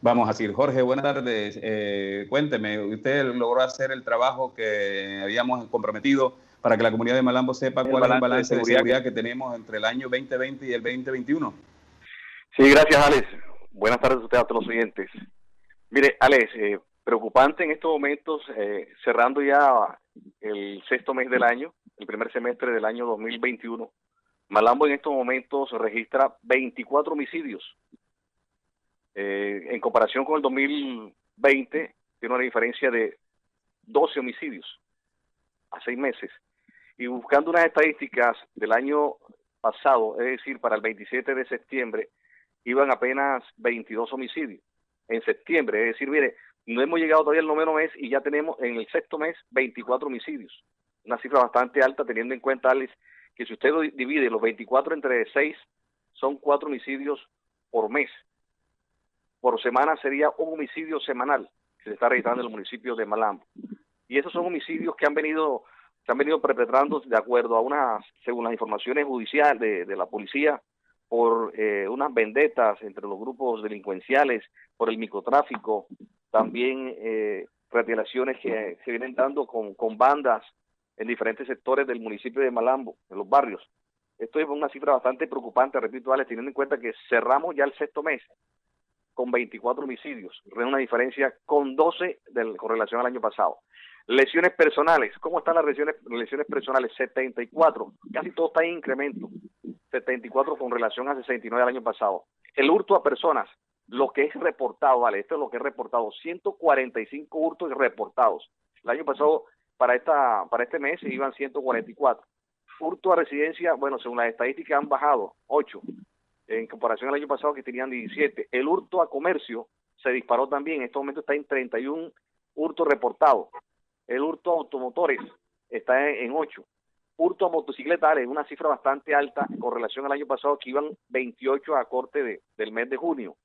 Speaker 5: Vamos a decir, Jorge, buenas tardes. Eh, cuénteme, usted logró hacer el trabajo que habíamos comprometido para que la comunidad de Malambo sepa cuál es el balance de seguridad, que... tenemos entre el año 2020 y el 2021.
Speaker 17: Sí, gracias, Alex. Buenas tardes a ustedes, a todos los oyentes. Mire, Alex, eh, preocupante en estos momentos, eh, cerrando ya el sexto mes del año, el primer semestre del año 2021. Malambo en estos momentos registra 24 homicidios, eh, en comparación con el 2020, tiene una diferencia de 12 homicidios a seis meses. Y buscando unas estadísticas del año pasado, es decir, para el 27 de septiembre, iban apenas 22 homicidios. En septiembre, es decir, mire, no hemos llegado todavía al noveno mes y ya tenemos en el sexto mes 24 homicidios. Una cifra bastante alta teniendo en cuenta, Alex, que si usted divide los 24 entre 6, son 4 homicidios por mes por semana sería un homicidio semanal que se está registrando en el municipio de Malambo. Y esos son homicidios que han venido se han venido perpetrando de acuerdo a unas, según las informaciones judiciales de, la policía, por eh, unas vendetas entre los grupos delincuenciales, por el microtráfico, también eh, retiraciones que se vienen dando con, con bandas en diferentes sectores del municipio de Malambo, en los barrios. Esto es una cifra bastante preocupante, repito, Alex, teniendo en cuenta que cerramos ya el sexto mes con 24 homicidios, una diferencia con 12 del, con relación al año pasado. Lesiones personales, ¿cómo están las lesiones, lesiones personales? 74, casi todo está en incremento, 74 con relación a 69 del año pasado. El hurto a personas, lo que es reportado, vale, esto es lo que es reportado, 145 hurtos reportados. El año pasado, para, esta, para este mes, iban 144. Hurto a residencia, bueno, según las estadísticas han bajado, 8 en comparación al año pasado que tenían 17. El hurto a comercio se disparó también, en este momento está en 31 hurtos reportados. El hurto a automotores está en, 8. Hurto a motocicletas es una cifra bastante alta con relación al año pasado que iban 28 a corte del mes de junio.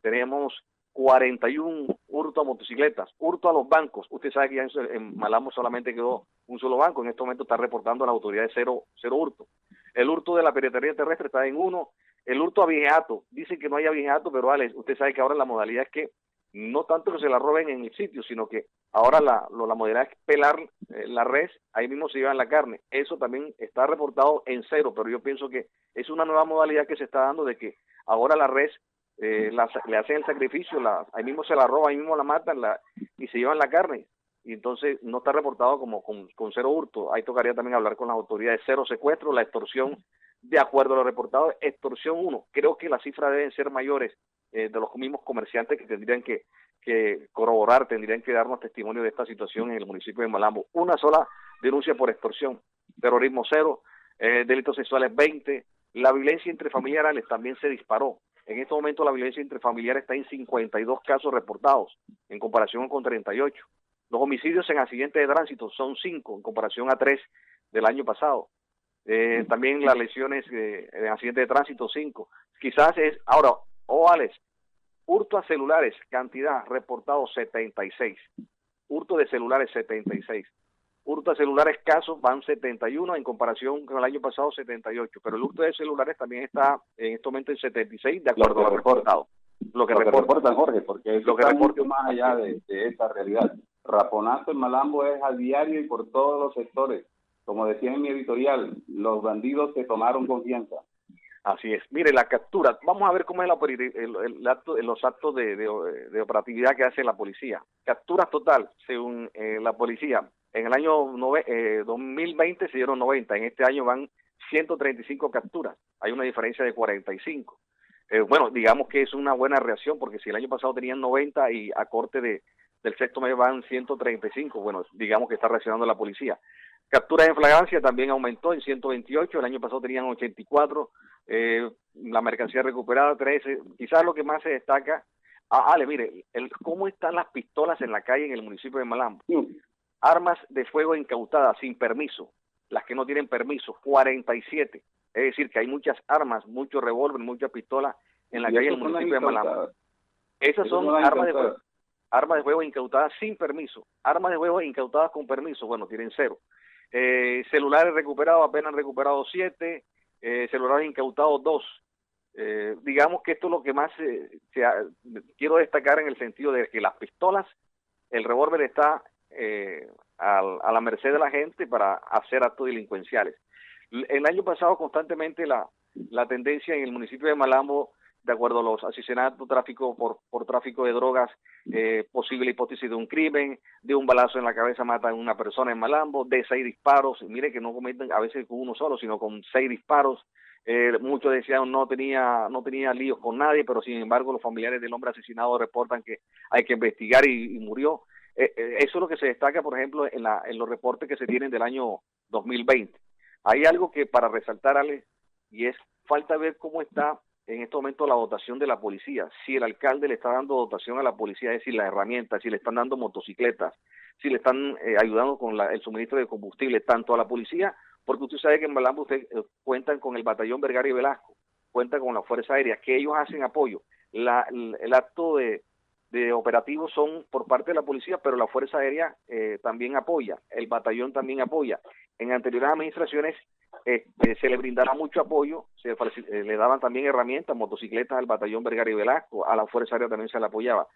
Speaker 17: Tenemos 41 hurto a motocicletas, hurto a los bancos. Usted sabe que ya en, Malamo solamente quedó un solo banco, en este momento está reportando a la autoridad de cero, cero hurto. El hurto de la piratería terrestre está en 1 el hurto a viejato, dicen que no haya viejato, pero Alex, usted sabe que ahora la modalidad es que no tanto que se la roben en el sitio, sino que ahora la, la modalidad es pelar eh, la res, ahí mismo se llevan la carne. Eso también está reportado en cero, pero yo pienso que es una nueva modalidad que se está dando de que ahora la res eh, le hacen el sacrificio, la, ahí mismo se la roban, ahí mismo la matan la, y se llevan la carne. Y entonces no está reportado como con, con cero hurto. Ahí tocaría también hablar con las autoridades. Cero secuestro, la extorsión de acuerdo a lo reportado, extorsión 1. Creo que las cifras deben ser mayores eh, de los mismos comerciantes que tendrían que, corroborar, tendrían que darnos testimonio de esta situación en el municipio de Malambo. Una sola denuncia por extorsión, terrorismo cero, eh, delitos sexuales 20, la violencia intrafamiliar también se disparó. En este momento la violencia intrafamiliar está en 52 casos reportados en comparación con 38. Los homicidios en accidentes de tránsito son 5 en comparación a 3 del año pasado. Eh, también las lesiones eh, en accidente de tránsito, 5. Quizás es, ahora, o oh, hurto a celulares, cantidad reportado 76. Hurto de celulares 76. Hurto a celulares casos van 71 en comparación con el año pasado 78. Pero el hurto de celulares también está en este momento en 76 de acuerdo a lo reportado.
Speaker 5: Lo que, reportan, Jorge, porque lo que reporta más allá de, de esta realidad. Raponazo en Malambo es a diario y por todos los sectores como decía en mi editorial, los bandidos se tomaron confianza.
Speaker 17: Así es. Mire, la captura, vamos a ver cómo es la, el, el acto, los actos de, de, operatividad que hace la policía. Capturas total, según eh, la policía, en el año eh, 2020 se dieron 90, en este año van 135 capturas, hay una diferencia de 45. Eh, bueno, digamos que es una buena reacción, porque si el año pasado tenían 90 y a corte de, del sexto mes van 135, bueno, digamos que está reaccionando la policía. Capturas en flagrancia también aumentó en 128, el año pasado tenían 84, eh, la mercancía recuperada 13. Quizás lo que más se destaca, ah, Ale, mire, el, cómo están las pistolas en la calle en el municipio de Malambo. Armas de fuego incautadas sin permiso, las que no tienen permiso, 47. Es decir, que hay muchas armas, muchos revólver, muchas pistolas en la calle del municipio de Malambo. Esas son armas de, fuego, armas de fuego incautadas sin permiso. Armas de fuego incautadas con permiso, bueno, tienen cero. Eh, celulares recuperados, apenas recuperados siete, eh, celulares incautados dos. Eh, digamos que esto es lo que más quiero destacar en el sentido de que las pistolas, el revólver está a la merced de la gente para hacer actos delincuenciales. El año pasado constantemente la, la tendencia en el municipio de Malambo de acuerdo a los asesinatos, tráfico por, por tráfico de drogas, eh, posible hipótesis de un crimen, de un balazo en la cabeza matan a una persona en Malambo, de seis disparos, mire que no cometen a veces con uno solo, sino con seis disparos. Eh, muchos decían no tenía no tenía líos con nadie, pero sin embargo los familiares del hombre asesinado reportan que hay que investigar y, murió. Eh, eh, eso es lo que se destaca, por ejemplo, en, la, en los reportes que se tienen del año 2020. Hay algo que para resaltar, Ale, y es falta ver cómo está en este momento la dotación de la policía. Si el alcalde le está dando dotación a la policía, es decir, las herramientas, si le están dando motocicletas, si le están eh, ayudando con el suministro de combustible, tanto a la policía, porque usted sabe que en Malambo usted, eh, cuentan con el batallón Vergara y Velasco, cuentan con la Fuerza Aérea, que ellos hacen apoyo. La, el, acto de, de operativos son por parte de la policía, pero la Fuerza Aérea eh, también apoya, el batallón también apoya. En anteriores administraciones este, se le brindará mucho apoyo, se eh, le daban también herramientas, motocicletas al batallón Vergara Velasco, a la Fuerza Aérea también se le apoyaba.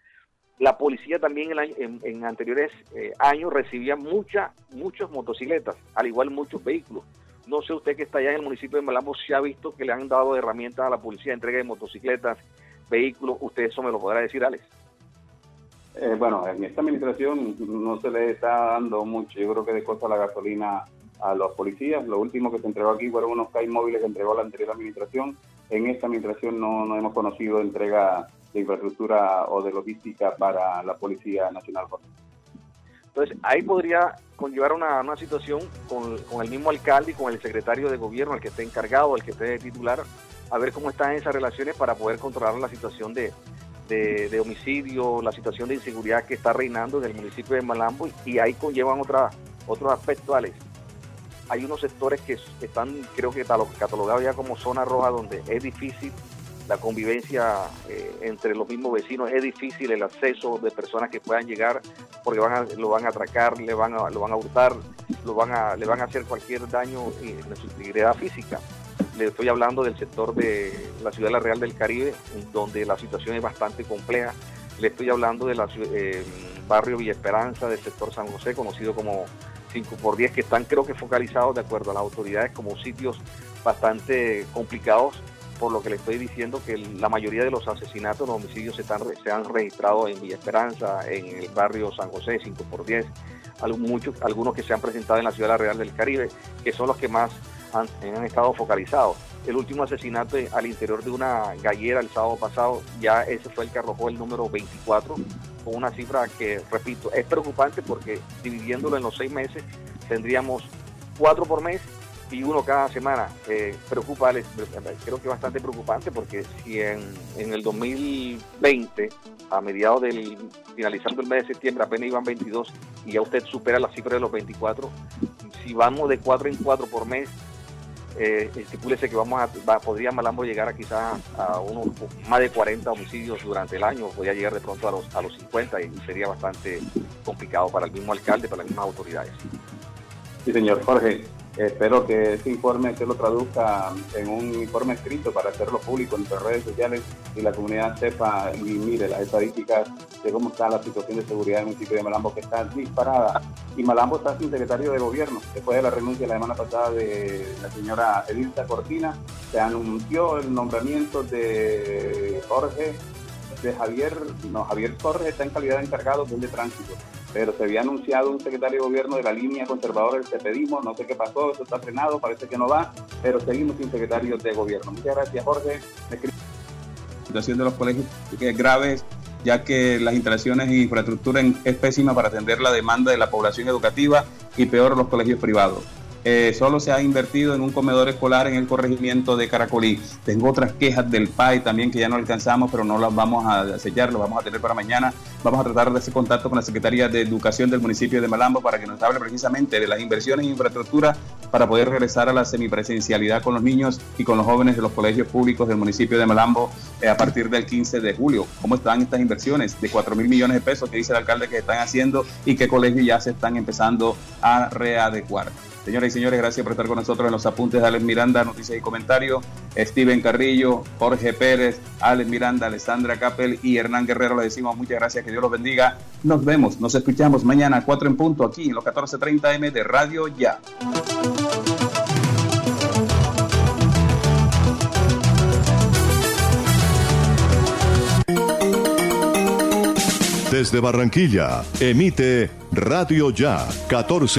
Speaker 17: La policía también en, anteriores eh, años recibía muchas, muchas motocicletas, al igual muchos vehículos. No sé usted que está allá en el municipio de Malambo si ha visto que le han dado herramientas a la policía, entrega de motocicletas, vehículos. Usted eso me lo podrá decir, Alex.
Speaker 5: Eh, bueno, en esta administración no se le está dando mucho. Yo creo que de costa la gasolina a los policías. Lo último que se entregó aquí fueron unos CAI móviles que entregó la anterior administración. En esta administración no, no hemos conocido entrega de infraestructura o de logística para la Policía Nacional.
Speaker 17: Entonces, ahí podría conllevar una, una situación con, el mismo alcalde y con el secretario de gobierno, el que esté encargado, el que esté titular, a ver cómo están esas relaciones para poder controlar la situación de, de, homicidio, la situación de inseguridad que está reinando en el municipio de Malambo y, ahí conllevan otra, otros aspectos, hay unos sectores que están, creo que catalogados ya como zona roja, donde es difícil la convivencia eh, entre los mismos vecinos, es difícil el acceso de personas que puedan llegar porque van a, lo van a atracar, le van a, lo van a hurtar, lo van a, le van a hacer cualquier daño en su integridad física. Le estoy hablando del sector de la ciudad de la Real del Caribe, donde la situación es bastante compleja. Le estoy hablando del eh, barrio Villa Esperanza, del sector San José, conocido como 5 por 10 que están creo que focalizados de acuerdo a las autoridades como sitios bastante complicados por lo que le estoy diciendo que la mayoría de los asesinatos, los homicidios se, están, se han registrado en Villa Esperanza, en el barrio San José, 5 por 10 muchos, algunos que se han presentado en la ciudad Real del Caribe, que son los que más han, estado focalizados. El último asesinato al interior de una gallera el sábado pasado, ya ese fue el que arrojó el número 24 con una cifra que, repito, es preocupante porque dividiéndolo en los seis meses tendríamos cuatro por mes y uno cada semana. Eh, creo que bastante preocupante porque si en, en el 2020, a mediados del, finalizando el mes de septiembre, apenas iban 22 y ya usted supera la cifra de los 24, si vamos de cuatro en cuatro por mes, eh, estipúlese que vamos a, podría Malambo llegar a quizás a unos más de 40 homicidios durante el año, podría llegar de pronto a los, a los 50 y sería bastante complicado para el mismo alcalde, para las mismas autoridades.
Speaker 5: Sí, señor Jorge. Espero que ese informe se lo traduzca en un informe escrito para hacerlo público en las redes sociales y la comunidad sepa y mire las estadísticas de cómo está la situación de seguridad del municipio de Malambo, que está disparada. Y Malambo está sin secretario de gobierno, después de la renuncia la semana pasada de la señora Edilza Cortina, se anunció el nombramiento de Jorge, de Javier, no, Javier Torres está en calidad de encargado de tránsito, pero se había anunciado un secretario de gobierno de la línea conservadora, te pedimos, no sé qué pasó, eso está frenado, parece que no va, pero seguimos sin secretario de gobierno. Muchas gracias, Jorge. La situación de los colegios es grave, ya que las instalaciones e infraestructura es pésima para atender la demanda de la población educativa y peor los colegios privados. Eh, solo se ha invertido en un comedor escolar en el corregimiento de Caracolí. Tengo otras quejas del PAI también que ya no alcanzamos, pero no las vamos a sellar, lo vamos a tener para mañana. Vamos a tratar de hacer contacto con la Secretaría de Educación del municipio de Malambo para que nos hable precisamente de las inversiones en infraestructura para poder regresar a la semipresencialidad con los niños y con los jóvenes de los colegios públicos del municipio de Malambo eh, a partir del 15 de julio. ¿Cómo están estas inversiones de 4 mil millones de pesos que dice el alcalde que están haciendo y qué colegios ya se están empezando a readecuar? Señoras y señores, gracias por estar con nosotros en los apuntes de Alex Miranda, noticias y comentarios. Steven Carrillo, Jorge Pérez, Alex Miranda, Alessandra Capel y Hernán Guerrero. Le decimos muchas gracias, que Dios los bendiga. Nos vemos, nos escuchamos mañana a 4 en punto aquí en los 14:30 M de Radio Ya.
Speaker 3: Desde Barranquilla, emite Radio Ya 14.